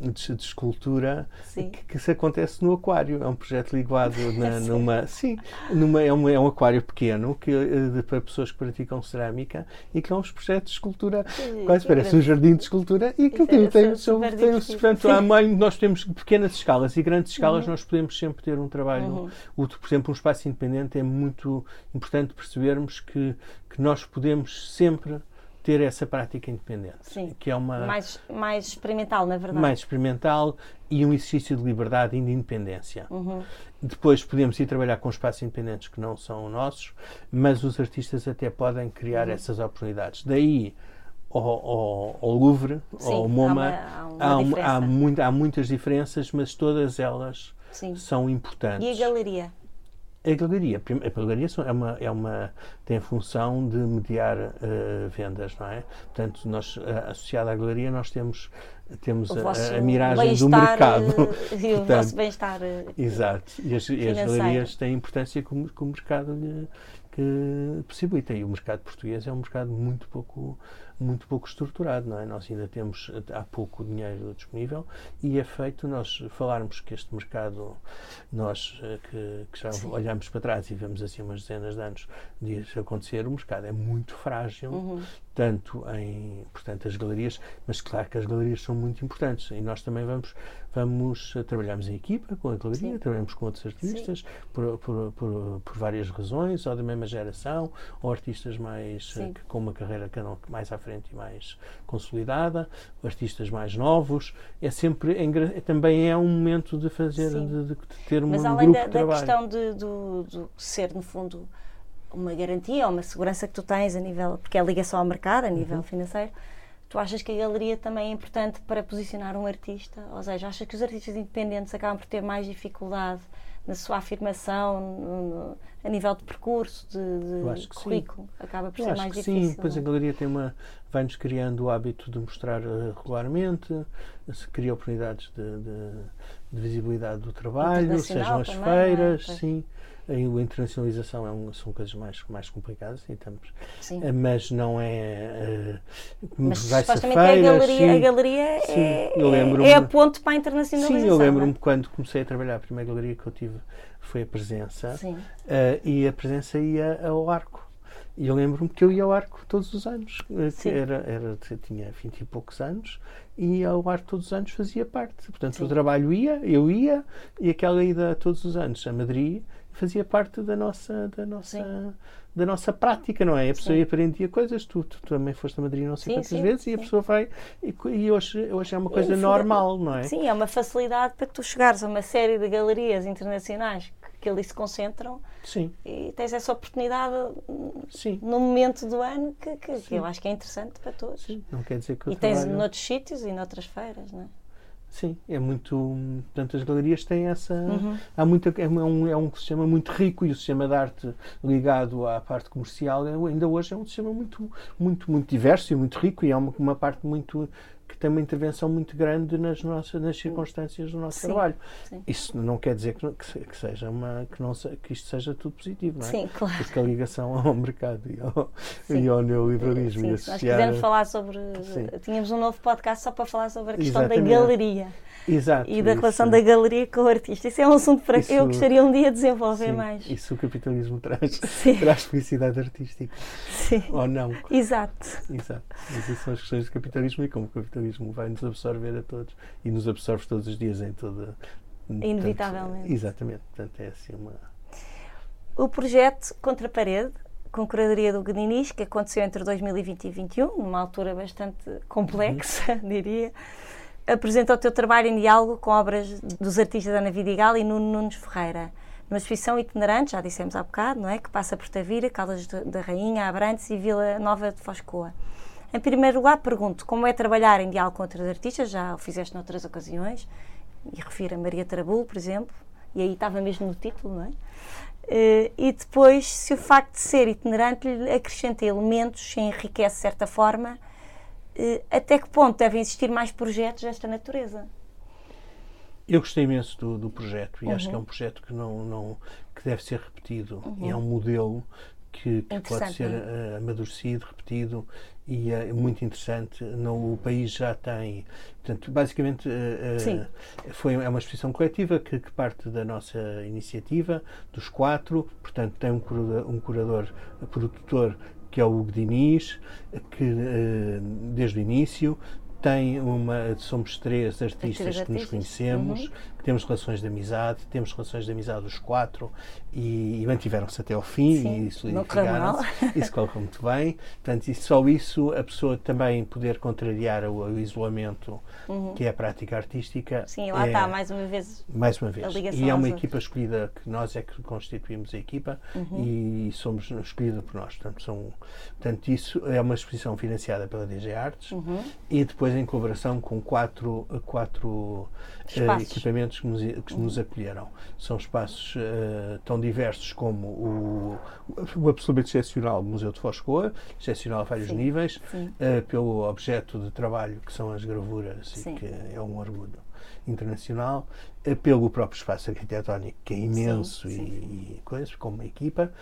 de, de escultura que, que, se acontece no aquário. É um projeto ligado na, numa. Sim, numa, é, um, é um aquário pequeno que, eh, de, para pessoas que praticam cerâmica e que é um projeto de escultura. Sim, quase parece um jardim de escultura e que tem, tem, tem, tem um, portanto, há mãe, nós temos pequenas escalas e grandes escalas, uhum. nós podemos sempre ter um trabalho. Uhum. O, por exemplo, um espaço independente é muito importante percebermos que, que nós podemos sempre ter essa prática independente. Sim. Que é uma. Mais, mais experimental, na verdade. Mais experimental e um exercício de liberdade e de independência. Uhum. Depois podemos ir trabalhar com espaços independentes que não são nossos, mas os artistas até podem criar uhum. essas oportunidades. Daí ao, ao, ao Louvre, Sim, ao MoMA, há, uma, há, uma há, há, muito, há, muitas diferenças, mas todas elas Sim. são importantes. E a galeria? A galeria, a galeria é uma, é uma, tem a função de mediar uh, vendas, não é? Portanto, nós, uh, associado à galeria, nós temos, temos a, a, miragem do mercado. Uh, e o nosso bem-estar. exato. E as, e as, galerias têm importância que o, que o mercado lhe, que possibilita. E o mercado português é um mercado muito pouco muito pouco estruturado, não é? Nós ainda temos há pouco dinheiro disponível e é feito nós falarmos que este mercado, nós eh, que, que já Sim. olhamos para trás e vemos assim umas dezenas de anos de acontecer, o mercado é muito frágil, uhum. Tanto em, portanto, as galerias, mas claro que as galerias são muito importantes e nós também vamos vamos eh, trabalhamos em equipa com a galeria, Sim. trabalhamos com outros artistas por, por, por, por, várias razões, ou da mesma geração, ou artistas mais uh, com uma carreira mais à frente e mais consolidada, artistas mais novos. É sempre é, também é um momento de fazer de, de, ter Mas um além da, da questão de, do, do ser no fundo uma garantia, uma segurança que tu tens a nível, porque é a ligação ao mercado, a nível uhum. financeiro, Tu achas que a galeria também é importante para posicionar um artista? Ou seja, achas que os artistas independentes acabam por ter mais dificuldade na sua afirmação, no, a nível de percurso, de, de currículo? Sim. Acaba por Eu ser mais difícil. Sim, pois a galeria tem uma, vai-nos criando o hábito de mostrar uh, regularmente, se cria oportunidades de, de, de visibilidade do trabalho, sejam as também, é? feiras, é? sim a internacionalização é um, são coisas mais, mais complicadas e estamos, sim. Eh, mas não é uh, mas supostamente feira, a galeria, sim, a galeria é, é a ponte para a internacionalização. Sim, eu lembro-me quando comecei a trabalhar, a primeira galeria que eu tive foi a Presença uh, e a Presença ia ao Arco. E eu lembro-me que eu ia ao arco todos os anos. Era, era, tinha 20 e poucos anos e ao arco todos os anos fazia parte. Portanto, Sim. o trabalho ia, eu ia, e aquela ida todos os anos a Madrid fazia parte da nossa, da nossa, da nossa prática, não é? A pessoa sim. aprendia coisas, tu, tu, também foste a Madrid não sei sim, quantas sim, vezes e a pessoa vai e, e, hoje, hoje é uma coisa normal, não é? Sim, é uma facilidade para tu chegares a uma série de galerias internacionais que, que ali se concentram sim. e tens essa oportunidade sim. no momento do ano que, que, que eu acho que é interessante para todos. Sim. Não quer dizer que E tens trabalho... noutros sítios e noutras feiras, não é? Sim, é muito. Portanto, as galerias têm essa. Uhum. Há muita, é, um, é um sistema muito rico e o sistema de arte ligado à parte comercial é, ainda hoje é um sistema muito, muito, muito diverso e muito rico e é uma, uma parte muito tem uma intervenção muito grande nas nossas nas circunstâncias do nosso sim, trabalho. Sim. Isso não quer dizer que, que, seja uma que não que isto seja tudo positivo, não é? Sim, claro. Porque a ligação ao mercado e ao, e ao neoliberalismo. Sim, e associar... Nós quisemos falar sobre. Tínhamos um novo podcast só para falar sobre a questão Exatamente. da galeria. Exato, e da relação isso. da galeria com o artista. Isso é um assunto para que eu gostaria um dia de desenvolver sim, mais. Isso o capitalismo traz, traz felicidade artística. Sim. Ou não. Exato. Exato. Mas isso são as questões do capitalismo e como o capitalismo vai nos absorver a todos e nos absorve todos os dias em toda. Inevitavelmente. Portanto, exatamente. Portanto, é assim uma. O projeto Contra a Parede com curadoria do Gninis, que aconteceu entre 2020 e 2021, numa altura bastante complexa, uhum. diria apresenta o teu trabalho em diálogo com obras dos artistas Ana Vidigal e Nuno Nunes Ferreira. Numa exposição itinerante, já dissemos há bocado, não é? que passa por Tavira, Caldas da Rainha, Abrantes e Vila Nova de Foscoa. Em primeiro lugar, pergunto como é trabalhar em diálogo com outros artistas, já o fizeste noutras ocasiões, e refiro a Maria Tarabulo, por exemplo, e aí estava mesmo no título, não é? Uh, e depois, se o facto de ser itinerante lhe acrescenta elementos, se enriquece de certa forma, eh, até que ponto devem existir mais projetos desta natureza? Eu gostei imenso do, do projeto e uhum. acho que é um projeto que não, não que deve ser repetido uhum. e é um modelo que, que pode ser uh, amadurecido, repetido e é muito interessante. No, o país já tem, portanto, basicamente uh, foi é uma exposição coletiva que, que, parte da nossa iniciativa dos quatro, portanto tem um curador, um curador produtor que é o Hugo Diniz, que eh, desde o início tem uma. Somos três artistas que nos conhecemos, uhum temos relações de amizade, temos relações de amizade os quatro e, e mantiveram-se até ao fim Sim, e solidificaram-se. Isso correu muito bem. Portanto, e só isso, a pessoa também poder contrariar o, o isolamento uhum. que é a prática artística. Sim, lá é, está, mais uma vez. Mais uma vez. E é uma equipa escolhida que nós é que constituímos a equipa uhum. e somos escolhida por nós. Portanto, são, portanto, isso é uma exposição financiada pela DG Artes uhum. e depois em colaboração com quatro, quatro uh, equipamentos que nos, que nos acolheram. São espaços uh, tão diversos como o, o absolutamente excepcional Museu de Foscoa, excepcional a vários sim, níveis, sim. Uh, pelo objeto de trabalho que são as gravuras, sim. e que é um orgulho internacional, uh, pelo próprio espaço arquitetónico, que é imenso e, e coisas, como uma equipa,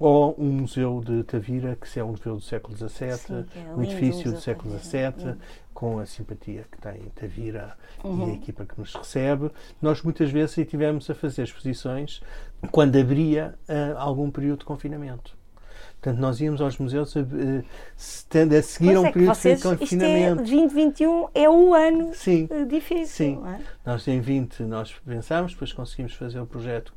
ou um museu de Tavira, que é um museu do século XVII, Sim, é um edifício do século XVII, com a simpatia que tem Tavira uhum. e a equipa que nos recebe. Nós muitas vezes tivemos a fazer exposições quando abria uh, algum período de confinamento. Portanto, nós íamos aos museus a, a, a seguir um é período vocês, de confinamento. Isto é 2021 é um ano sim, difícil. Sim. É? Nós em 20 nós pensámos, depois conseguimos fazer o projeto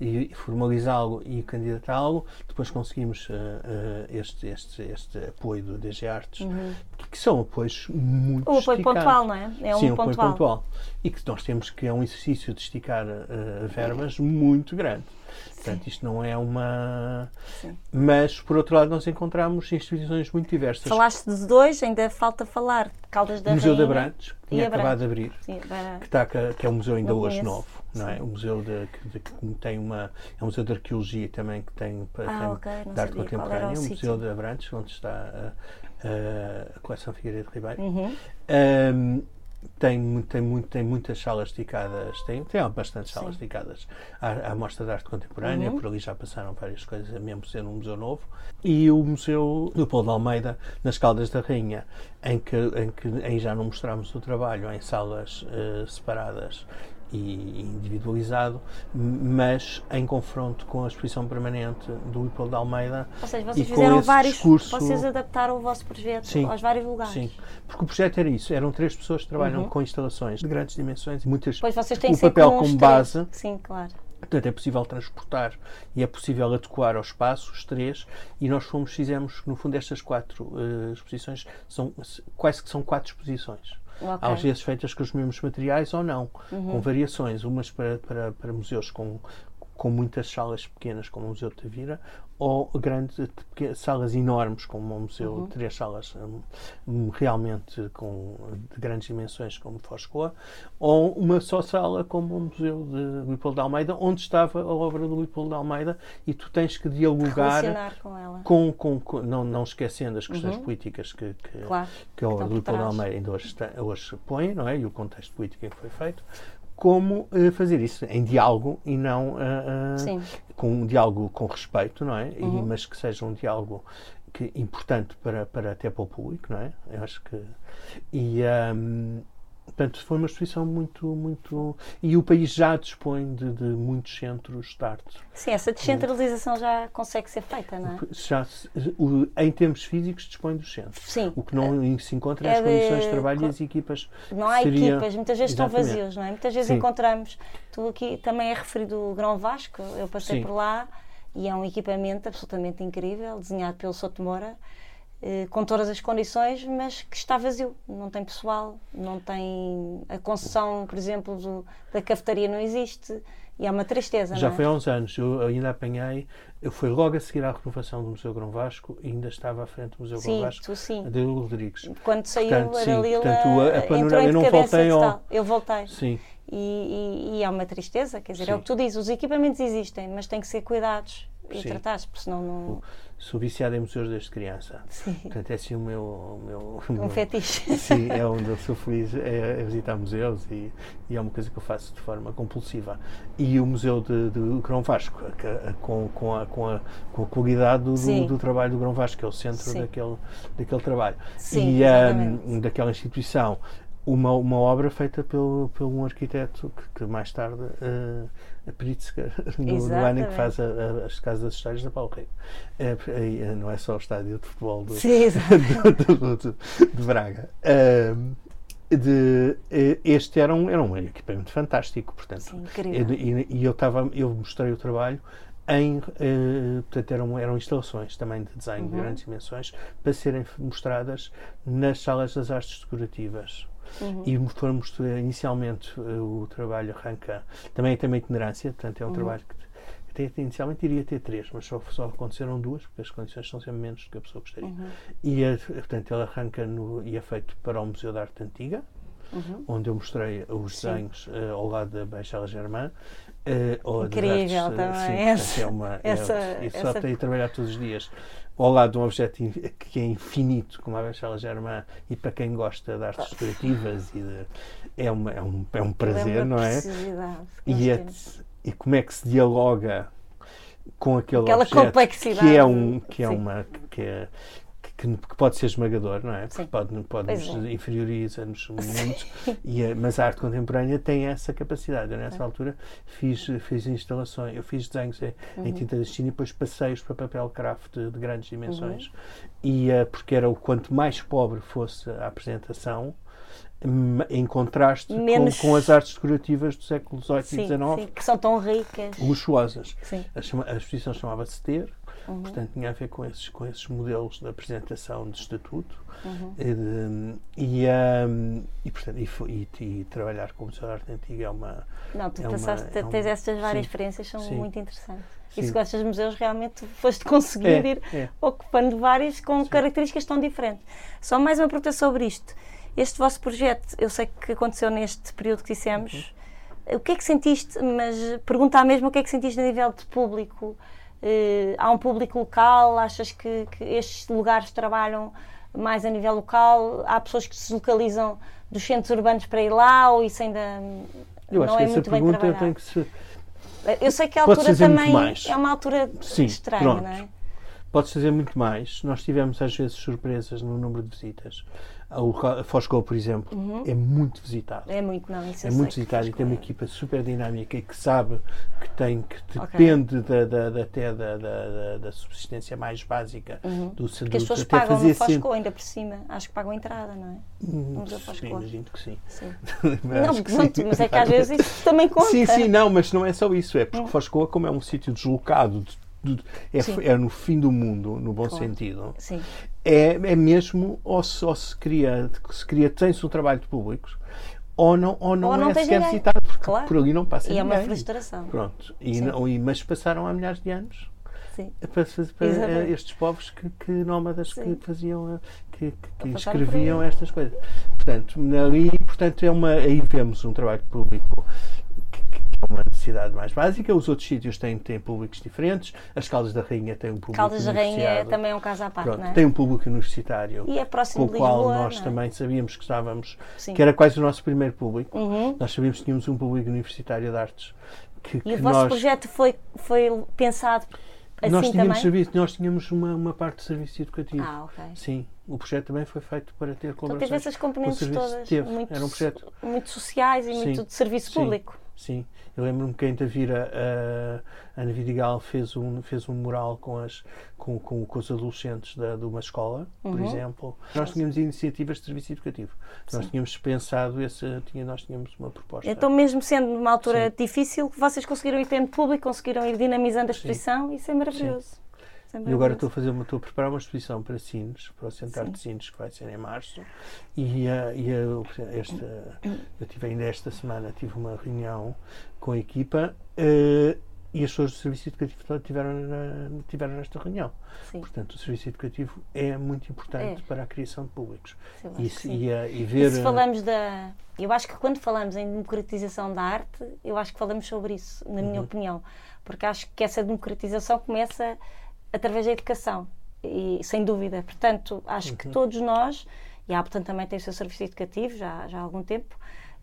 e formalizá-lo e candidatá-lo, depois conseguimos uh, uh, este, este, este apoio do DG Artes, uhum. que, que, são apoios muito O apoio esticados. pontual, não é? É um sim, pontual. apoio pontual. E que nós temos que é um exercício de esticar uh, verbas muito grande. Portanto, isto não é uma. Sim. Mas, por outro lado, nós encontramos instituições muito diversas. Falaste de dois, ainda falta falar. Caldas da Museu Rainha. de Abrantes, que tinha acabado de abrir, Sim, que, está, que é um museu ainda hoje novo. Não é? Um museu de, que, que, tem uma. É um museu de arqueologia também que tem, ah, tem okay, de arte contemporânea. Um museu de Abrantes, onde está a, a, a coleção Figueiredo Ribeiro. Uhum. Um, tem, tem, muito, tem muitas salas dedicadas, tem, tem bastante salas Sim. dedicadas à, à Mostra de Arte Contemporânea, uhum. por ali já passaram várias coisas, mesmo sendo um museu novo, e o Museu Leopoldo de Almeida, nas Caldas da Rainha, em que, em que aí já não mostramos o trabalho em salas uh, separadas e individualizado, mas em confronto com a exposição permanente do Leopoldo de Almeida. Ou seja, vocês fizeram vários. Discurso... Vocês adaptaram o vosso projeto sim, aos vários lugares. Sim, porque o projeto era isso: eram três pessoas que trabalham uhum. com instalações de grandes dimensões e muitas. Pois vocês têm o papel como base. Sim, claro. Portanto, é possível transportar e é possível adequar ao espaço os três, e nós fomos, fizemos, no fundo, estas quatro uh, exposições, são, quase que são quatro exposições. Okay. Às vezes feitas com os mesmos materiais ou não, uhum. com variações, umas para, para, para museus com, com muitas salas pequenas, como o Museu de Tavira, ou grandes salas enormes, como o museu, uhum. três salas um, realmente com, de grandes dimensões, como Foscoa, ou uma só sala, como o Museu de Leopoldo de Almeida, onde estava a obra do Leopoldo de Almeida, e tu tens que dialogar com ela. Com, com, com, não, não esquecendo as questões uhum. políticas que, que, claro, que a obra do Leopoldo de Almeida ainda hoje, hoje põe, não é? e o contexto político em que foi feito, como uh, fazer isso em diálogo e não uh, uh, com um diálogo com respeito, não é? Uhum. E, mas que seja um diálogo que, importante para, para até para o público, não é? Eu acho que e um, Portanto, foi uma instituição muito, muito. E o país já dispõe de, de muitos centros de arte. Sim, essa descentralização já consegue ser feita, não é? Já, o, em termos físicos, dispõe dos centros. Sim. O que não é, se encontra é as condições de trabalho e as equipas. Não há seria... equipas, muitas vezes Exatamente. estão vazios, não é? Muitas vezes Sim. encontramos. Tu aqui também é referido o Grão Vasco, eu passei Sim. por lá e é um equipamento absolutamente incrível, desenhado pelo Sotomora com todas as condições, mas que está vazio, não tem pessoal, não tem a concessão, por exemplo, do, da cafetaria não existe e é uma tristeza. Já é? foi há uns anos, eu ainda apanhei, eu fui logo a seguir à renovação do Museu Grão Vasco e ainda estava à frente do Museu sim, Grão Vasco, tu, sim. Adelo Rodrigues. Quando saiu portanto, a Dalila, portanto, a, a panorama, eu não voltei ao... Eu voltei. Sim. E, e, e, é uma tristeza, quer dizer, sim. é o que tu dizes, os equipamentos existem, mas têm que ser cuidados e sim. tratados, porque senão não sou viciado em museus desde criança. Sim. Portanto, é assim o meu. O meu um meu, fetiche. Sim, é onde eu sou feliz, é, é, visitar museus e, e, é uma coisa que eu faço de forma compulsiva. E o Museu de, de Grão Vasco, com, com, a, com, a, com a qualidade do, do, do, trabalho do Grão Vasco, que é o centro daquele, daquele trabalho. Sim, e um, daquela instituição. Uma, uma obra feita pelo, pelo um arquiteto que, que mais tarde. Uh, a Pritzker, no, no, ano em que faz a, a, as casas das histórias da Paulo Rei. É, é, não é só o estádio de futebol do, Sim, do, do, de Braga. Um, de, este era um, era um equipamento fantástico, portanto. Sim, e, e, eu, tava, eu mostrei o trabalho em, uh, portanto, eram, eram instalações também de design uhum. de grandes dimensões para serem mostradas nas salas das artes decorativas. Uhum. E fomos inicialmente eh, o trabalho arranca também tem uma itinerância, portanto é um uhum. trabalho que até, inicialmente iria ter três, mas só, só aconteceram duas, porque as condições são sempre menos do que a pessoa gostaria. Uhum. E portanto ele arranca no, e é feito para o Museu da Arte Antiga, uhum. onde eu mostrei os desenhos uh, ao lado da Baixela Germain. Uh, Incrível artes, também. sim, é uma, essa, é, essa... só tem trabalhar todos os dias ao lado de um objeto que é infinito, como a Bechela Germain, e para quem gosta de artes decorativas e de, é, uma, é, um, é um prazer, não é? E, é, e como é que se dialoga com aquele Aquela objeto complexidade. que é um que é uma que é, que, que, pode ser esmagador, não é? Sim. Pode, pode nos é. inferioriza-nos muito, e, mas a arte contemporânea tem essa capacidade. Eu, nessa é. altura, fiz, fiz instalações, eu fiz desenhos em, uhum. em tinta de China e depois passei-os para papel craft de, de grandes dimensões. Uhum. E uh, porque era o quanto mais pobre fosse a apresentação, em contraste Menos... com, com, as artes decorativas do século XVIII e XIX, que são tão ricas, luxuosas. Sim. A, a exposição chamava-se Ter Uhum. Portanto, tinha a ver com esses, com esses modelos de apresentação de estatuto uhum. e, de, e, um, e, portanto, e, e, trabalhar com o Museu da Arte Antiga é uma. Não, tu é passaste, uma, é tens essas várias sim, experiências, são sim, muito interessantes. Sim. E se gostas de museus, realmente foste conseguir é, ir é. ocupando vários com características tão diferentes. Só mais uma pergunta sobre isto. Este vosso projeto, eu sei que aconteceu neste período que dissemos. Uhum. O que é que sentiste, mas perguntar mesmo o que é que sentiste a nível de público? Uh, há um público local? Achas que, que, estes lugares trabalham mais a nível local? Há pessoas que se localizam dos centros urbanos para ir lá ou isso ainda Eu não é muito bem trabalhado? Tem que se... Eu sei que a altura também é uma altura Sim, estranha, pronto. não é? Pode-se fazer muito mais. Nós tivemos às vezes surpresas no número de visitas. A Fosco, por exemplo, uhum. é muito visitado. É muito, não, isso É muito visitado e tem uma é. equipa super dinâmica e que sabe que tem, que depende okay. da, da, até da, da, da, subsistência mais básica uhum. do Porque as pessoas pagam no Fosco ainda por cima, acho que pagam entrada, não é? Hum, sim, imagino que sim. sim. mas, não, pronto, mas é que às vezes isso também conta. Sim, sim, não, mas não é só isso, é porque hum. Foscoa, como é um sítio deslocado de é, é, no fim do mundo, no bom claro. sentido. Sim. É, é mesmo, ou se, ou se cria, se cria tem-se um trabalho de públicos, ou não, ou não, ou não é sequer visitado, porque claro. por ali não passa e ninguém. E é uma frustração. Pronto. E não, e, mas passaram há milhares de anos Sim. para, para estes povos que, que nómadas Sim. que faziam, que, que, que escreviam estas coisas. Portanto, ali, portanto, é uma, aí vemos um trabalho público é uma necessidade mais básica. Os outros sítios têm, têm públicos diferentes. As Caldas da Rainha têm um público Caldas da Rainha é, também é um caso à parte, Pronto, não é? Tem um público universitário. E é próximo com o qual Lisboa, nós é? também sabíamos que estávamos, Sim. que era quase o nosso primeiro público. Uhum. Nós sabíamos que tínhamos um público universitário de artes. Que, e que o vosso nós... projeto foi, foi pensado assim nós tínhamos? Serviço, nós tínhamos uma, uma parte de serviço educativo. Ah, ok. Sim, o projeto também foi feito para ter colaborações. Então teve essas componentes todas, teve. Muito, Era um projeto muito sociais e sim, muito de serviço sim, público. Sim, eu lembro-me que em Tavira a Ana Vidigal fez um, fez um mural com, as, com, com, com os adolescentes da, de uma escola, por Uhum. exemplo. Nós tínhamos iniciativas de serviço educativo. Nós Sim. tínhamos pensado, esse, tinha, nós tínhamos uma proposta. Então, mesmo sendo numa altura difícil, vocês conseguiram ir tendo público, conseguiram ir dinamizando a exposição, isso é maravilhoso. Isso é E agora estou a, fazer uma, estou a preparar uma exposição para Sines, para o Centro Sim. de Sines, que vai ser em março. E, ah, e ah, esta, eu tive ainda esta semana tive uma reunião com a equipa ah, e as pessoas do Serviço Educativo tiveram, na- tiveram nesta reunião. Sim, Portanto, o Serviço Educativo é muito importante É. para a criação de públicos. eu acho E, se- sim. e, ah, e E ver. se ah, falamos da. Eu acho que quando falamos em democratização da arte, eu acho que falamos sobre isso, na Uhum. minha opinião. Porque acho que essa democratização começa através da educação, e, sem dúvida. Portanto, acho Uhum. que todos nós, e a Aptan também tem o seu serviço educativo já, já há algum tempo,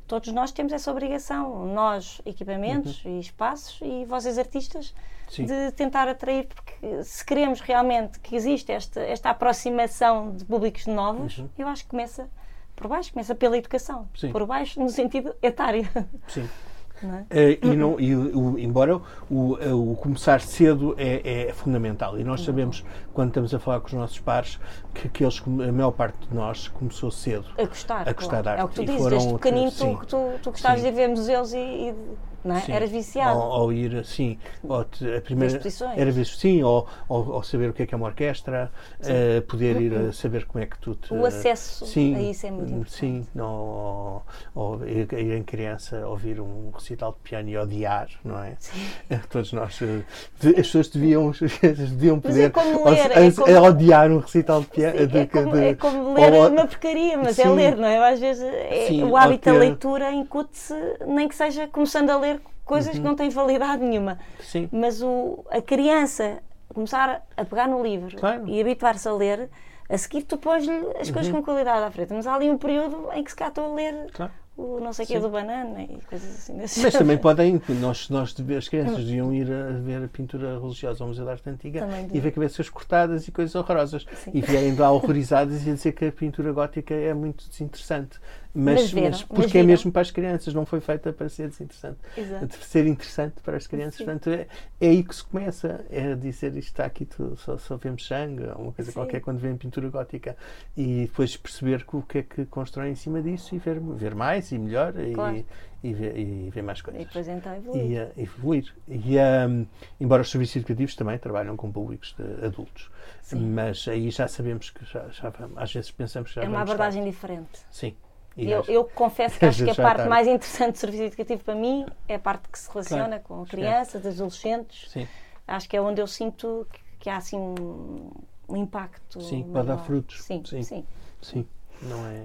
todos nós temos essa obrigação, nós, equipamentos e espaços, e vocês, artistas, Uhum. Sim. de tentar atrair, porque se queremos realmente que exista esta, esta aproximação de públicos novos, Uhum. eu acho que começa por baixo, começa pela educação. Sim. Por baixo, no sentido etário. Sim. Não é? Eh, e não, e o- embora o, eh, o começar cedo é, é fundamental e nós sabemos quando estamos a falar com os nossos pares que, que eles, a maior parte de nós começou cedo A gostar. A gostar claro. de É o que tu arte. Dizes, desde pequenino tu, tu, tu gostavas Sim. de ver museus e, e não é? Sim. eras viciado. Ou, ou ir assim, ou te- a primeira era ver sim, ou, ou, ou saber o que é que é uma orquestra, eh, poder ir a saber como é que tu te, O acesso sim, a isso é muito hum, importante. Sim, não, ou, ir, ir em criança ouvir um recital de piano e odiar, não é? Todos nós, eh, de- as pessoas deviam, deviam Mas é poder como ler, é como- a odiar um recital de piano. Sim, de- é, como, de- é como ler ou- uma porcaria, mas é Sim. ler, não é? Às vezes é- Sim, o hábito da ter- leitura incute-se, nem que seja começando a ler coisas que não têm validade nenhuma. Sim. Mas o, a criança começar a pegar no livro Claro. e habituar-se a ler, a seguir tu pões-lhe as coisas com qualidade à frente. Mas há ali um período em que se cá estou a ler Claro. o não sei o que do banana e coisas assim. Mas género. também podem, nós, nós as crianças deviam ir a ver a pintura religiosa ao Museu da Arte Antiga e ver cabeças cortadas e coisas horrorosas. Sim. E vierem lá horrorizadas e dizer que a pintura gótica é muito desinteressante. Mas, Mas viram, mas porque é mesmo para as crianças, não foi feita para ser desinteressante. Exato. Ser interessante para as crianças. Sim. Portanto, é, é aí que se começa. É dizer isto está aqui, tu, só, só vemos sangue, ou uma coisa Sim. qualquer quando vêem pintura gótica. E depois perceber que o que é que constrói em cima disso e ver, ver mais e melhor e, Claro. e, ver, e ver mais coisas E depois então evolui. e, uh, evoluir. E, um, embora os serviços educativos também trabalham com públicos adultos, Sim. mas aí já sabemos que já, já às vezes pensamos que já É uma abordagem diferente. Sim. E Eu, eu confesso que acho que a parte tarde. mais interessante do serviço educativo para mim é a parte que se relaciona Claro. com Sim. crianças, adolescentes. Sim, Acho que é onde eu sinto que, que há assim um, um impacto. Sim, pode dar frutos. Sim, Sim. sim. sim. Não é.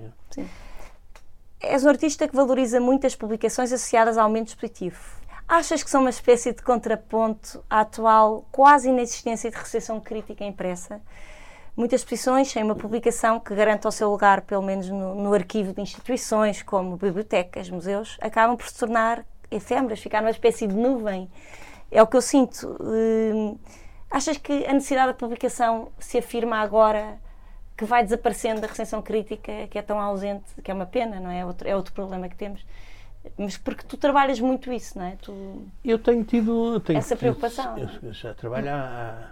És um artista que valoriza muitas publicações associadas ao aumento dispositivo. Achas que são uma espécie de contraponto à atual quase inexistência de recepção crítica impressa? Muitas exposições sem uma publicação que garanta o seu lugar, pelo menos no, no arquivo de instituições como bibliotecas, museus, acabam por se tornar efêmeras, ficar numa espécie de nuvem. É o que eu sinto. Hum, achas que a necessidade da publicação se afirma agora que vai desaparecendo da recensão crítica, que é tão ausente, que é uma pena, não é? É outro, é outro problema que temos. Mas porque tu trabalhas muito isso, não é? Tu, Eu tenho tido. Tenho Essa preocupação. Eu, eu já trabalho há,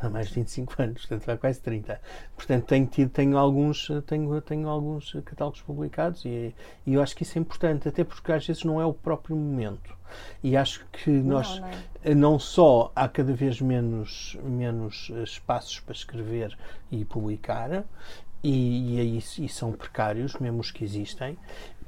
há mais de 25 anos, portanto há quase 30. Portanto tenho tido, tenho alguns, tenho, tenho alguns catálogos publicados e, e eu acho que isso é importante, até porque às vezes não é o próprio momento. E acho que nós não não, é? só há cada vez menos, menos espaços para escrever e publicar, e, e, aí- e são precários, mesmo os que existem,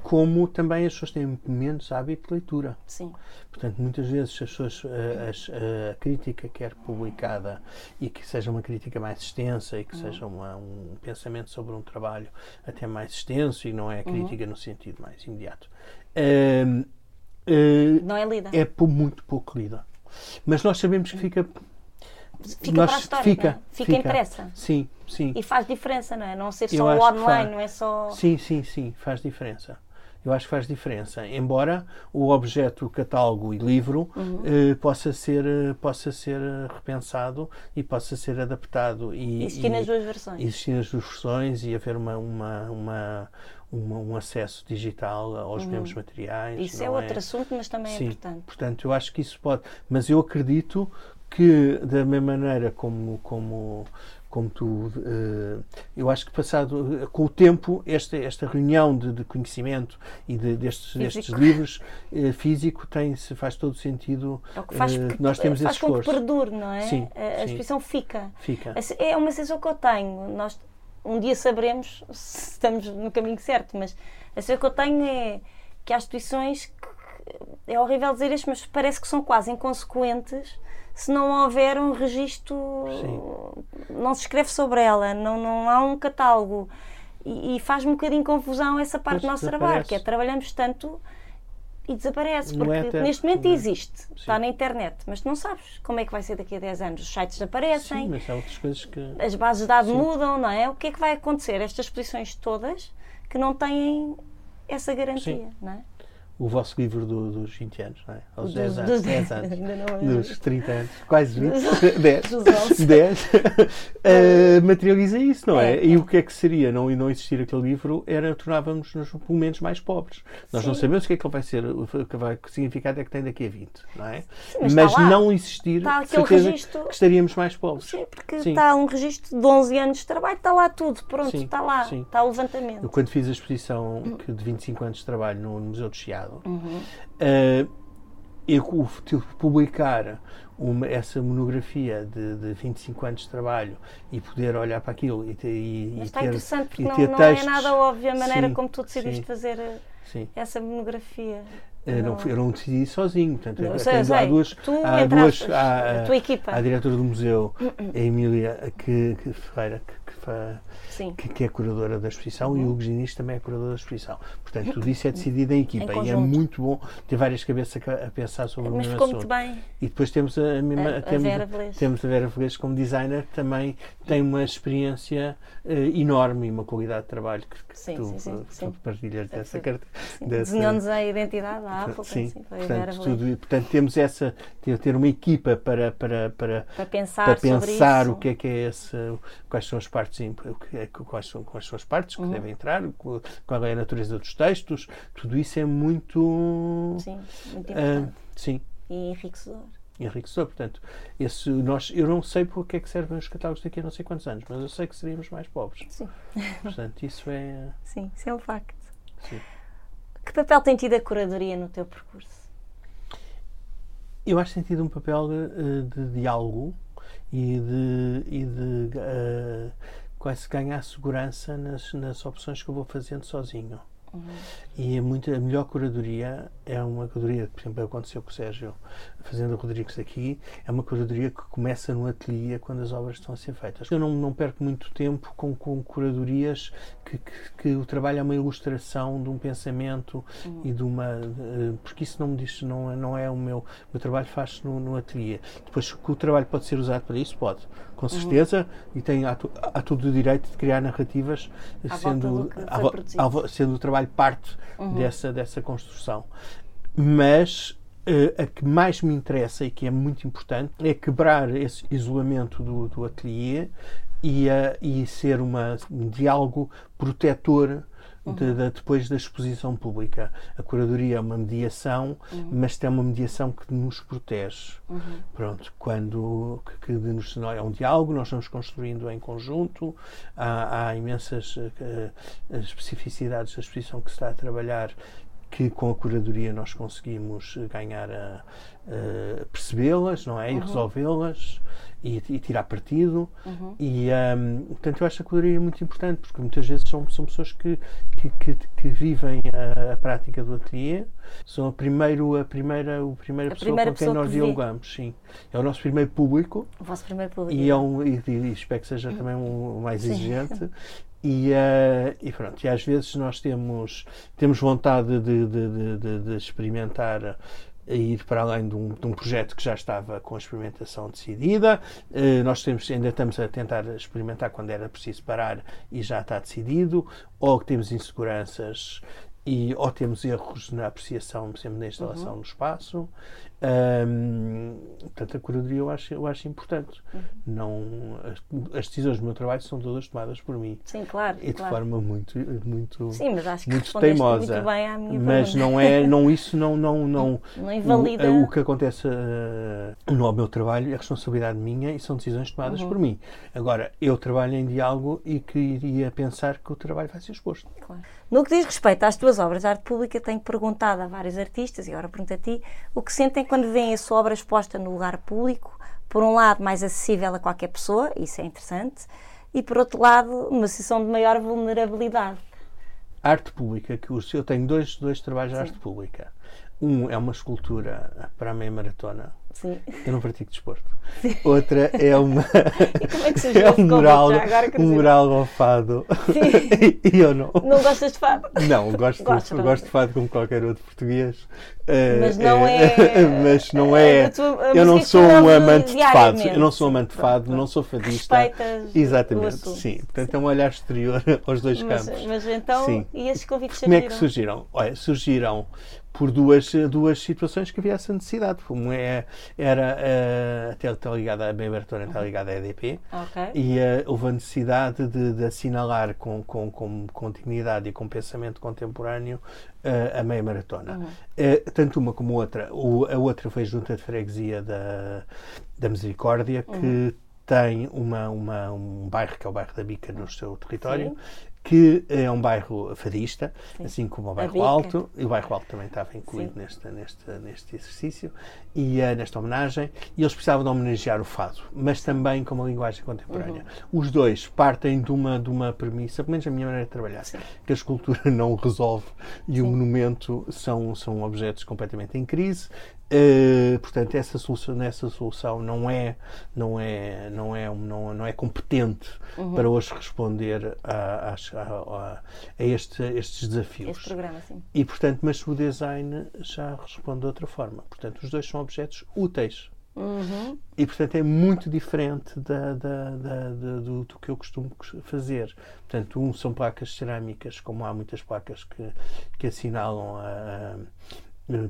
como também as pessoas têm menos hábito de leitura. Sim. Portanto, muitas vezes as pessoas, a, a, a, crítica que é publicada e que seja uma crítica mais extensa e que uhum. seja uma, um pensamento sobre um trabalho até mais extenso e não é uhum. crítica uhum. no sentido mais imediato. Uh, uh, não é lida. É muito pouco lida. Mas nós sabemos que fica fica nós, para a história, fica, é? fica, fica impressa. Sim, sim. E faz diferença, não é? Não ser só online, não é só. Sim, sim, sim, faz diferença. Eu acho que faz diferença. Embora o objeto, catálogo e livro uhum. eh, possa, ser, eh, possa ser repensado e possa ser adaptado. E, existir nas duas versões. Existir nas duas versões e haver uma, uma, uma, uma um acesso digital aos uhum. mesmos materiais. Isso é outro é? assunto, mas também é Sim, é importante. Portanto, eu acho que isso pode. Mas eu acredito que, da mesma maneira como, como, como tu. Uh, eu acho que, passado. com o tempo, esta, esta reunião de, de conhecimento e de, destes, destes livros uh, físico tem, se faz todo sentido. É que faz uh, nós temos faz esse com esforço. que perdure, não é? Sim, a, a expressão fica. Fica. É uma sensação que eu tenho. Nós um dia saberemos se estamos no caminho certo, mas a sensação que eu tenho é que há instituições que, é horrível dizer isto, mas parece que são quase inconsequentes se não houver um registro, Sim. não se escreve sobre ela, não, não há um catálogo. E, e faz-me um bocadinho confusão essa parte do nosso trabalho, que é trabalhamos tanto e desaparece, porque é neste momento é? existe, Sim. está na internet, mas tu não sabes como é que vai ser daqui a 10 anos. Os sites aparecem, Sim, mas há outras coisas que... as bases de dados Sim. mudam, não é? O que é que vai acontecer? Estas exposições todas que não têm essa garantia, não é? O vosso livro do, dos 20 anos, não é? Aos dos, 10 anos, dos 10 anos, dos 30 anos, quase 20, 10, 10 uh, materializa isso, não é? é? E o que é que seria não, não existir aquele livro era tornávamos-nos pelo menos mais pobres. Nós Sim. não sabemos o que é que ele vai ser, o que, vai, que significado é que tem daqui a 20, não é? Sim, mas, mas não existir, está certeza registro... que estaríamos mais pobres. Sim, porque Sim. está um registro de 11 anos de trabalho, está lá tudo, pronto, está lá, está o levantamento. Eu, quando fiz a exposição de 25 anos de trabalho no Museu do Chiado, Uhum. Uh, eu publicar uma, essa monografia de, de 25 anos de trabalho e poder olhar para aquilo e ter, e, Mas está ter, interessante porque não, não é nada óbvio a maneira sim, como tu decidiste sim, fazer eh, sim. essa monografia. Eu não, eu não decidi sozinho, portanto, não, sei, sei. há duas, tu há, duas há, a tua equipa. Há a diretora do museu, uh -uh. a Emília que, que Ferreira, que, que, que, que, é curadora da exposição, uhum. e o Hugo Ginis também é curador da exposição. Portanto, tudo isso é decidido em equipa em e é muito bom ter várias cabeças a, a pensar sobre Mas o mesmo assunto. bem. E depois temos a, mesma, a, a temos, Vera Velez. temos a Vera Velez como designer, que também tem uma experiência uh, enorme e uma qualidade de trabalho que, que sim, tu, sim, sim, sim. tu partilhas dessa carta. Desenhou-nos a identidade da Apple. Sim, sim portanto, tudo, portanto, temos essa, ter, ter uma equipa para, para, para, para pensar, para pensar o que é que é esse, quais são as partes, quais são, quais são as partes que uhum. devem entrar, qual é a natureza dos textos, tudo isso é muito. Sim, muito importante. Uh, sim. E enriquecedor. Enriquecedor, portanto, esse, nós, eu não sei para que é que servem os catálogos daqui a não sei quantos anos, mas eu sei que seríamos mais pobres. Sim. Portanto, isso é. Sim, isso é um facto. Sim. Que papel tem tido a curadoria no teu percurso? Eu acho que tem tido um papel de, de diálogo e de, e de uh, quase ganhar segurança nas, nas opções que eu vou fazendo sozinho. Uhum. E é muito, a melhor curadoria é uma curadoria, por exemplo, aconteceu com o Sérgio Fazenda Rodrigues aqui, é uma curadoria que começa no ateliê quando as obras estão a ser feitas. Eu não, não perco muito tempo com, com curadorias que, que, que, o trabalho é uma ilustração de um pensamento uhum. e de uma. Porque isso não me diz, não, não é o meu. O meu trabalho faz-se no, no ateliê. Depois, que o trabalho pode ser usado para isso, pode, com uhum. certeza, uhum. e tem, há, há, todo o direito de criar narrativas à sendo, à, sendo o trabalho parte uhum. dessa, dessa construção. Mas Uh, a que mais me interessa e que é muito importante é quebrar esse isolamento do, do ateliê e, uh, e ser uma, um diálogo protetor de, de, depois da exposição pública. A curadoria é uma mediação, uhum. mas tem uma mediação que nos protege. Uhum. Pronto, quando que, que nos, é um diálogo, nós vamos construindo em conjunto, há, há imensas uh, especificidades da exposição que se está a trabalhar que com a curadoria nós conseguimos ganhar a, uh, percebê-las, não é? E uhum. resolvê-las e, e, tirar partido. Uhum. E, um, portanto, eu acho que a curadoria é muito importante, porque muitas vezes são, são pessoas que, que, que, que vivem a, a, prática do ateliê, são a, primeiro, a, primeira, a primeira a pessoa primeira com quem nós dialogamos. Sim. É o nosso primeiro público. O vosso primeiro público. E, é um, e, e espero que seja também um, mais exigente. E, uh, e, pronto, e às vezes nós temos, temos vontade de, de, de, de experimentar a ir para além de um, de um, projeto que já estava com a experimentação decidida. Uh, nós temos, ainda estamos a tentar experimentar quando era preciso parar e já está decidido, ou que temos inseguranças e ou temos erros na apreciação sempre na instalação uhum. no espasso um, portanto, a curadoria eu acho, eu acho importante. Uhum. Não, as, as, decisões do meu trabalho são todas tomadas por mim. Sim, claro. E de claro. forma muito, muito, Sim, mas acho que muito teimosa. Muito bem à minha mas pergunta. não é, não, isso não, não, não, não invalida. O, o que acontece uh, no meu trabalho é responsabilidade minha e são decisões tomadas uhum. por mim. Agora, eu trabalho em diálogo e queria pensar que o trabalho vai ser exposto. Claro. No que diz respeito às tuas obras de arte pública, tenho perguntado a vários artistas, e agora pergunto a ti, o que sentem quando veem a sua obra exposta no lugar público, por um lado mais acessível a qualquer pessoa, isso é interessante, e por outro lado uma situação de maior vulnerabilidade. Arte pública, que eu tenho dois, dois trabalhos de arte pública. Um é uma escultura para a meia maratona, Sim. Eu não pratico desporto. Sim. Outra é uma. E como é que surgiu é um mural, um mural ao fado. Sim. e eu não. Não gostas de fado? Não, gosto, gosto, gosto de fado como qualquer outro português. Mas não é. é mas não é. é tua, eu não sou um amante de fado. Eu não sou amante de fado, não sou fadista. Respeitas Exatamente, sim. Portanto, sim. é um olhar exterior aos dois mas, campos. Mas então, sim. e esses convites Como é que surgiram? Olha, surgiram por duas, duas situações que havia essa necessidade. Uma é, era uh, até está ligada a bem Bertone, está ligada à EDP okay. e uh, houve a necessidade de, de assinalar com, com, com, dignidade e com pensamento contemporâneo uh, a meia maratona. Uhum. Uh, tanto uma como outra. O, a outra foi a Junta de Freguesia da, da Misericórdia, que uhum. tem uma, uma, um bairro que é o bairro da Bica no seu território Sim que é um bairro fadista, Sim. assim como o bairro Alto, e o bairro Alto também estava incluído neste, neste, neste exercício, e uh, nesta homenagem, e eles precisavam de homenagear o fado, mas também com uma linguagem contemporânea. Uhum. Os dois partem de uma, de uma premissa, pelo menos a minha maneira de trabalhar, Sim. que a escultura não resolve e o monumento são, são objetos completamente em crise, Uh, portanto, essa solução, essa solução não é, não é, não é, não, não é competente uhum. para hoje responder a, a, a, a este, estes desafios. Este programa, sim. E, portanto, mas o design já responde de outra forma. Portanto, os dois são objetos úteis. Uhum. E, portanto, é muito diferente da, da, da, do, do, que eu costumo fazer. Portanto, um são placas cerâmicas, como há muitas placas que, que assinalam a eh,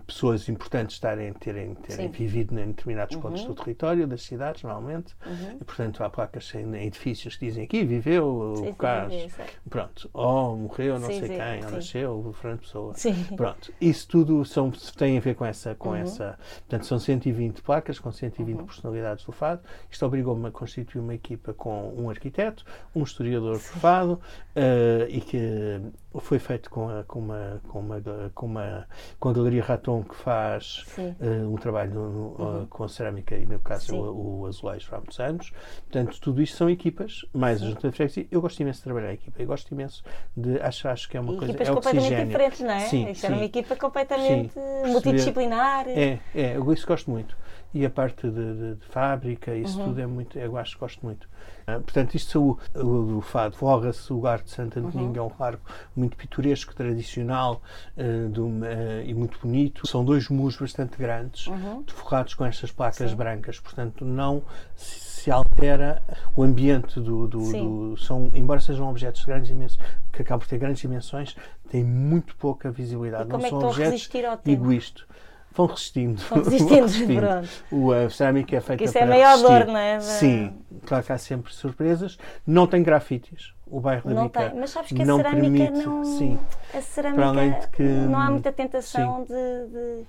pessoas importantes estarem, terem, terem vivido em determinados uhum. pontos do território, das cidades, normalmente. Uhum. E, portanto, há placas em, edifícios que dizem aqui viveu sim, o Carlos. Pronto. Ou morreu não sim, sei sim, quem, ou nasceu o Fernando Pessoa. Pronto. Isso tudo são, tem a ver com essa. Com uhum. essa portanto, são 120 placas com 120 uhum. personalidades do fado. Isto obrigou-me a constituir uma equipa com um arquiteto, um historiador do fado uh, e que foi feito com, a, com, uma, com, uma, com, uma, com a Galeria Raton, que faz uh, um trabalho no, no, uhum. uh, com cerâmica e, no caso, o, o, azulejo há muitos anos. Portanto, tudo isto são equipas, mais Sim. a Junta de Freguesia. Eu gosto imenso de trabalhar a equipa. Eu gosto imenso de. Acho, acho que é uma e coisa. Equipas é completamente oxigênio. diferentes, não é? Sim, Isto era uma equipa completamente sim. multidisciplinar. É, é, eu isso gosto muito. E a parte de, de, de fábrica, isso uhum. tudo é muito. Eu acho que gosto muito. Uh, portanto, isto o, o, o fado Forra-se, o Largo de Santo António uhum. é um largo muito pitoresco, tradicional uh, e muito bonito. São dois muros bastante grandes, uhum. forrados com estas placas Sim. brancas, portanto, não se, altera o ambiente do, do, do, são embora sejam objetos de grandes dimensões que acabam por ter grandes dimensões têm muito pouca visibilidade não é são objetos digo isto vão resistindo. Vão resistindo, resistindo. O, a cerâmica é feita Isso para é a maior resistir. dor, não é? Sim, claro que há sempre surpresas. Não tem grafites. O bairro não da Bica tem, mas sabes que a cerâmica permite, não. Sim, a cerâmica além de que, não há muita tentação de,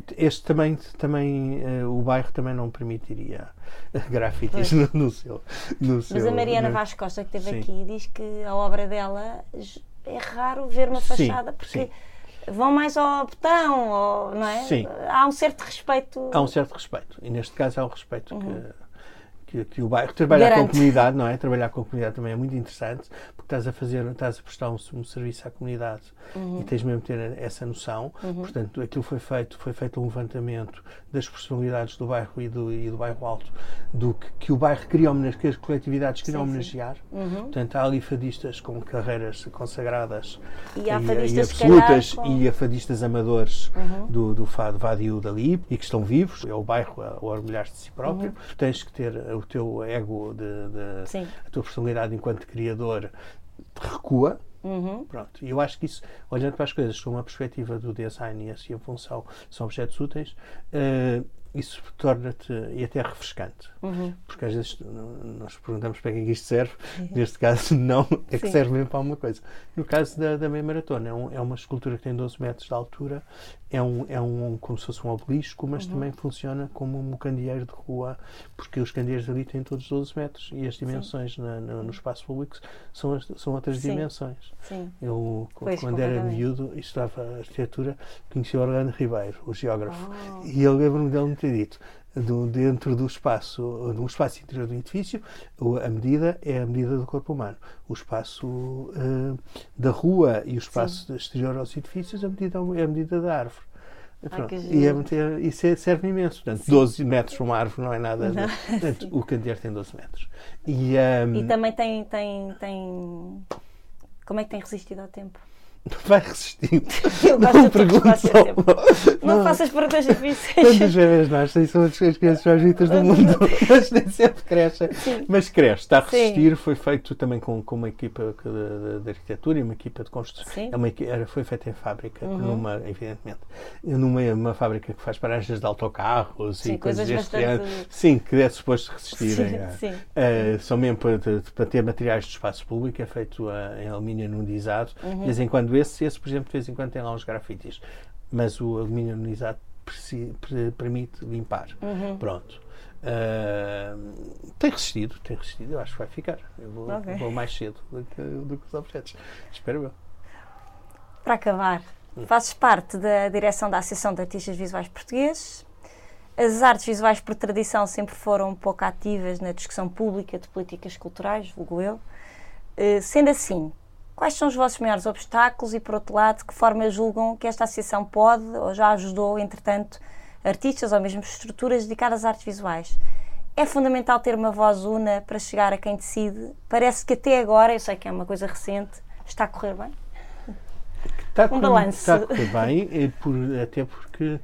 de, Este também, também uh, o bairro também não permitiria grafites no, no, seu, no mas seu. A Mariana no... Vaz Costa que esteve sim. aqui diz que a obra dela é raro ver uma fachada sim, porque sim vão mais ao botão, ou, não é? Sim. Há um certo respeito. Há um certo respeito. E neste caso há o respeito uhum. que que, que o bairro. Trabalhar Garante. com a comunidade, não é? Trabalhar com a comunidade também é muito interessante, porque estás a fazer, estás a prestar um, um serviço à comunidade uhum. e tens mesmo de ter essa noção. Uhum. Portanto, aquilo foi feito, foi feito um levantamento das personalidades do bairro e do, e do bairro alto, do que, que o bairro queria homenagear, que as coletividades queriam sim, homenagear. Uhum. Portanto, há ali fadistas com carreiras consagradas e, há e, e absolutas com... e fadistas amadores uhum. do, do fado Vadiu dali e que estão vivos. É o bairro a, a orgulhar-se de si próprio. Uhum. Tens que ter teu ego, de, de a tua personalidade enquanto criador recua. Uhum. Pronto. E eu acho que isso, olhando para as coisas com uma perspectiva do design e assim a função são objetos úteis, uh, isso torna-te e até refrescante. Uhum. Porque às vezes nós perguntamos para que é que isto serve, neste caso não, é que Sim. serve mesmo para alguma coisa. No caso da, da meia maratona, é, um, é, uma escultura que tem 12 metros de altura, é um, é um como se fosse um obelisco, mas uhum. também funciona como um candeeiro de rua, porque os candeeiros ali têm todos 12 metros e as dimensões na, na, no espaço público são, são outras Sim. dimensões. Sim. Eu, pois, quando era miúdo estudava arquitetura, conheci o Orlando Ribeiro, o geógrafo, oh. e eu lembro-me dele ter dito do, dentro do espaço, no espaço interior do edifício, a medida é a medida do corpo humano. O espaço uh, da rua e o espaço Sim. exterior aos edifícios, a medida é a medida da árvore. e é, isso é, serve imenso. Portanto, Sim. 12 metros para uma árvore não é nada. Não. Portanto, o candeeiro tem 12 metros. E, um, e também tem, tem, tem. Como é que tem resistido ao tempo? Vai resistindo. Eu gosto não pergunto só. Não, não faças perguntas difíceis. Tantas bebês nascem são as crianças mais bonitas do mundo. Mas nem sempre crescem. Sim. Mas cresce, está a resistir. Sim. Foi feito também com, com uma equipa de, de, arquitetura e uma equipa de construção. É uma, era, foi feita em fábrica, uhum. numa, evidentemente, numa uma fábrica que faz paragens de autocarros sim, e coisas deste bastante... Sim, que é suposto resistirem. Sim, uh, são mesmo para, para, ter materiais de espaço público, é feito uh, em alumínio anodizado. Uhum. De vez em quando esse, esse, por exemplo, de vez em quando tem lá uns grafites. Mas o alumínio anodizado permite limpar. Uhum. Pronto. Uh, tem resistido, tem resistido, eu acho que vai ficar. Eu vou, okay. vou mais cedo do que, do que, os objetos. Espero eu. Para acabar, hum. fazes parte da direção da Associação de Artistas Visuais Portugueses. As artes visuais, por tradição, sempre foram um pouco ativas na discussão pública de políticas culturais, vulgo eu. Uh, sendo assim, Quais são os vossos maiores obstáculos e, por outro lado, de que forma julgam que esta associação pode ou já ajudou, entretanto, artistas ou mesmo estruturas dedicadas às artes visuais? É fundamental ter uma voz una para chegar a quem decide. Parece que até agora, eu sei que é uma coisa recente, está a correr bem. Está a correr, um balanço. Está a correr bem, é por, até porque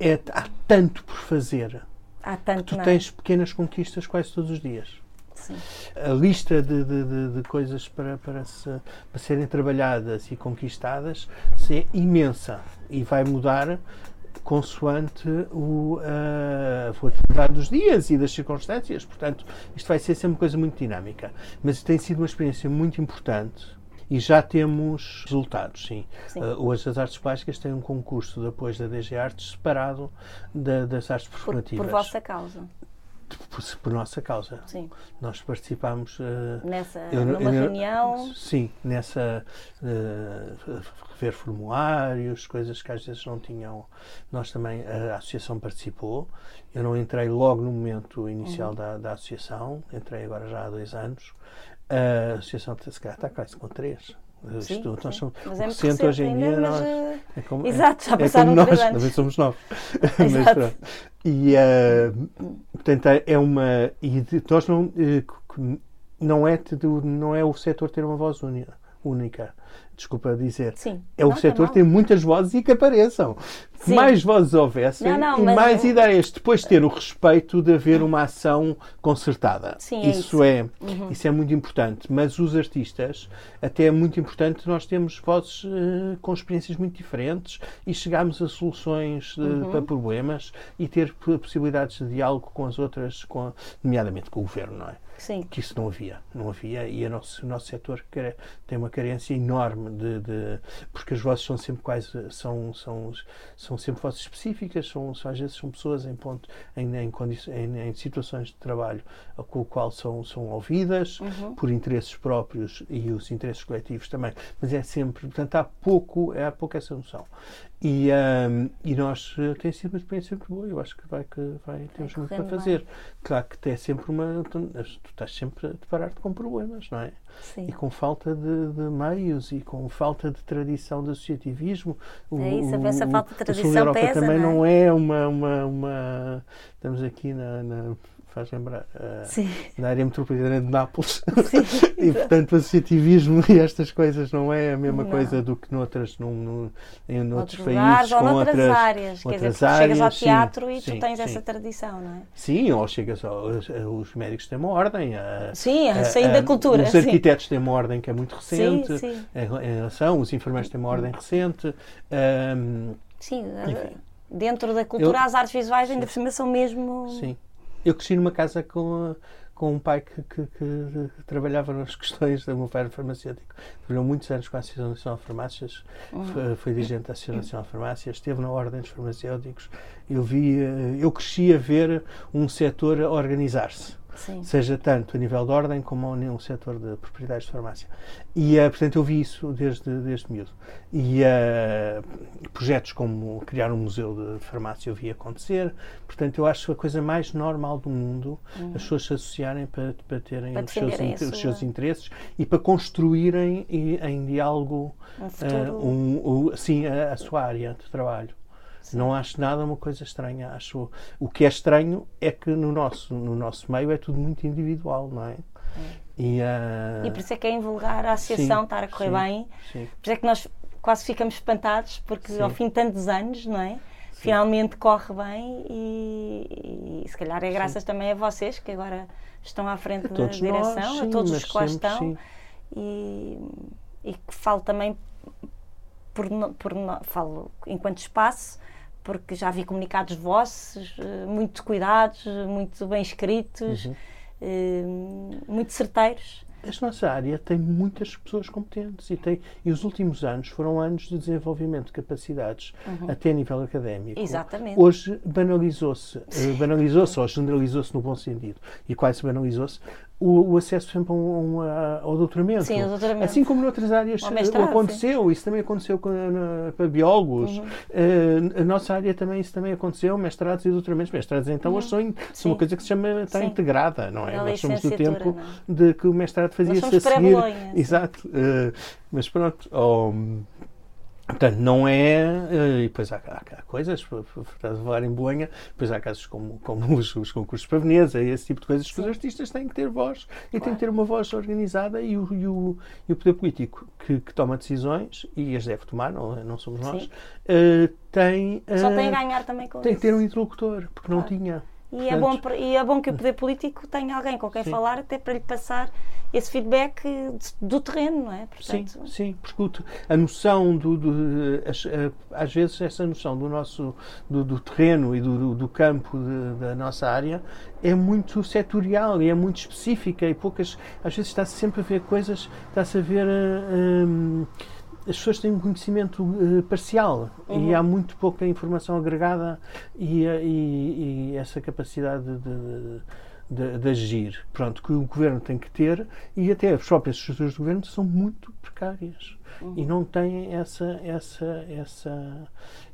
é, há tanto por fazer. Há tanto, tu é? tens pequenas conquistas quase todos os dias. Sim. A lista de, de, de, coisas para, para, se, para serem trabalhadas e conquistadas é imensa e vai mudar consoante o, a volatilidade dos dias e das circunstâncias. Portanto, isto vai ser sempre uma coisa muito dinâmica. Mas tem sido uma experiência muito importante e já temos resultados, sim. sim. Uh, hoje as artes plásticas têm um concurso de apoio da DG Artes separado da, das artes performativas. Por, por vossa causa por, por, nossa causa. Sim. Nós participámos uh, nessa eu, numa eu, reunião. Sim, nessa uh, rever formulários, coisas que às vezes não tinham. Nós também a associação participou. Eu não entrei logo no momento inicial uhum. da, da associação, entrei agora já há dois anos. A associação se calhar está quase com três. Sim, Isto. Nós somos, mas é muito recente hoje em dia. Nós, eh, é como, Exato, já passaram é como nós, anos. somos novos. mas, e, uh, portanto, é uma. E nós não. Uh, não é, não é o setor ter uma voz única. Desculpa dizer, Sim. é o não, setor ter muitas vozes e que apareçam. Sim. Mais vozes houvessem não, não, e mais ideias. Depois ter o respeito de haver uma ação concertada. Sim, é isso, isso. É, uhum. isso é muito importante. Mas os artistas, até é muito importante, nós temos vozes uh, com experiências muito diferentes e chegarmos a soluções de, uhum. para problemas e ter possibilidades de diálogo com as outras, com, nomeadamente com o governo, não é? Sim. Que isso não havia. Não havia e o nosso, o nosso setor tem uma carência enorme de, de, porque as vozes são sempre quase são, são, são são sempre vozes específicas, são, às vezes são pessoas em, ponto, em, em, em, em situações de trabalho com o qual são, são ouvidas uhum. por interesses próprios e os interesses coletivos também, mas é sempre, portanto, há pouco, é, há pouco essa noção. E, um, e nós uh, tem sido uma experiência muito boa. Eu acho que vai que vai temos muito para fazer. Bem. Claro que é sempre uma. Tu, tu estás sempre a deparar-te com problemas, não é? Sim. E com falta de, de, meios e com falta de tradição de associativismo. é isso, o, essa falta de tradição a Europa pesa, também não é, não é uma, uma, uma, Estamos aqui na, na faz lembrar uh, na área metropolitana de Nápoles. Sim, e portanto o associativismo e estas coisas não é a mesma não. coisa do que noutras, num, num, em noutros países. ou noutras outras, áreas. Outras Quer dizer, áreas, chegas ao teatro sim, e tu sim, tens essa tradição, não é? Sim, ou chegas ao, os médicos têm uma ordem. A, sim, a sair da cultura. Os arquitetos têm uma ordem que é muito recente em relação, os enfermeiros têm uma ordem recente. Um, sim, enfim. dentro da cultura, eu, as artes visuais ainda por cima são mesmo. Sim. Eu cresci numa casa com, com um pai que, que, que, trabalhava nas questões do meu pai era farmacêutico. Trabalhou muitos anos com a Associação Nacional de Farmácias, foi, foi, dirigente da Associação Nacional de Farmácias, esteve na Ordem dos Farmacêuticos. Eu, vi, eu cresci a ver um setor organizar-se. Sim. seja tanto a nível de ordem como no setor de propriedades de farmácia. E, uh, portanto, eu vi isso desde, desde miúdo. E uh, projetos como criar um museu de farmácia eu vi acontecer. Portanto, eu acho a coisa mais normal do mundo uhum. as pessoas se associarem para, para terem para os, seus, os seus interesses e para construírem em diálogo um uh, um, um, sim, a, a sua área de trabalho. Não acho nada uma coisa estranha. Acho o que é estranho é que no nosso no nosso meio é tudo muito individual, não é? é. E, uh... e por isso é que é invulgar a associação sim, estar a correr sim, bem. Sim. Por isso é que nós quase ficamos espantados porque ao fim de tantos anos, não é? Finalmente corre bem e, e, se calhar é graças também a vocês que agora estão à frente da direção, nós, a todos os que lá estão e, e que falo também por, por, falo enquanto espaço porque já vi comunicados vossos, eh, muito cuidados, muito bem escritos, uhum. Eh, muito certeiros. Esta nossa área tem muitas pessoas competentes e, tem, e os últimos anos foram anos de desenvolvimento de capacidades, uhum. até a nível académico. Exatamente. Hoje banalizou-se, eh, banalizou-se ou generalizou-se no bom sentido e quase banalizou-se o, o, acesso sempre um, um, ao doutoramento. Sim, ao doutoramento. Assim como noutras áreas aconteceu, sim. isso também aconteceu com, na, para biólogos. Uhum. Uh, a nossa área também, isso também aconteceu, mestrados e doutoramentos. Mestrados então uhum. hoje são, são uma coisa que se chama, está sim. integrada, não é? Na Nós somos do tempo não. de que o mestrado fazia-se a seguir. Exato. Uh, mas pronto. Oh, Portanto, não é. Eh, e depois há, há, há coisas, para falar em Bolonha, depois há casos como, como os, os, concursos para Veneza e esse tipo de coisas que os artistas têm que ter voz e claro. têm que ter uma voz organizada e o, e o, e o poder político que, que, toma decisões, e as deve tomar, não, não somos nós, uh, tem. Uh, Só tem a ganhar também com Tem isso. que ter um interlocutor, porque claro. não tinha. E, é bom, e é bom que o poder político tenha alguém com quem sim. falar, até para lhe passar esse feedback do terreno, não é? Portanto... Sim, sim, porque a noção do, do às vezes essa noção do nosso do, do terreno e do, do campo de, da nossa área é muito setorial e é muito específica e poucas às vezes está-se sempre a ver coisas, está-se a ver uh, as pessoas têm um conhecimento uh, parcial uhum. e há muito pouca informação agregada e, eh, e, e essa capacidade de, de, de, agir, pronto, que o governo tem que ter e até as próprias estruturas do governo são muito precárias uhum. e não têm essa essa essa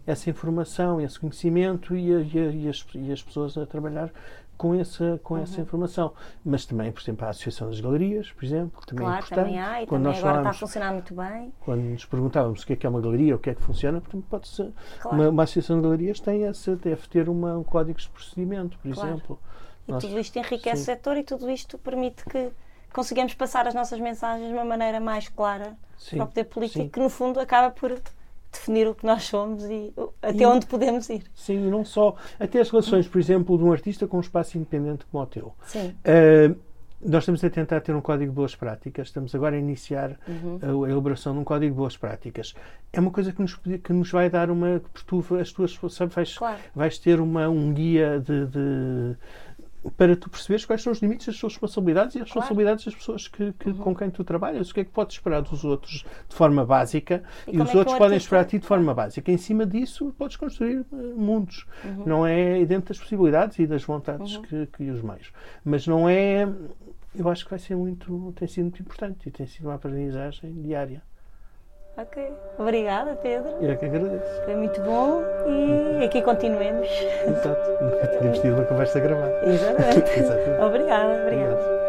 essa informação, esse conhecimento e, a, e, as, e as pessoas a trabalhar com essa, com uhum. essa informação. Mas também, por exemplo, a Associação das Galerias, por exemplo, que também é claro, é importante. também há e quando também agora está a funcionar muito bem. Quando nos perguntávamos o que é que é uma galeria, o que é que funciona, portanto, pode ser, claro. uma, uma, Associação de Galerias tem essa, deve ter uma, um código de procedimento, por claro. exemplo. E Nós, tudo isto enriquece sim. o setor e tudo isto permite que consigamos passar as nossas mensagens de uma maneira mais clara sim. para o poder político, sim. que no fundo acaba por definir o que nós somos e até e, onde podemos ir. Sim, e não só. Até as relações, por exemplo, de um artista com um espaço independente como o teu. Sim. Uh, nós estamos a tentar ter um código de boas práticas, estamos agora a iniciar uhum. a, a, elaboração de um código de boas práticas. É uma coisa que nos, que nos vai dar uma. Tu, as tuas. Sabe, vais, claro. vais ter uma, um guia de, de para tu perceberes quais são os limites das tuas responsabilidades e as responsabilidades das pessoas que, que uhum. com quem tu trabalhas. O que é que podes esperar dos outros de forma básica e, e os é outros podem esperar a ti de forma básica. Em cima disso, podes construir uh, mundos. Uhum. Não é dentro das possibilidades e das vontades uhum. que, que os meios. Mas não é. Eu acho que vai ser muito. tem sido muito importante e tem sido uma aprendizagem diária. Ok. Obrigada, Pedro. Eu é que agradeço. Foi muito bom e aqui continuemos. Exato. Nunca tínhamos tido uma conversa gravada. Exatamente. Exatamente. Obrigada, obrigada. Obrigado.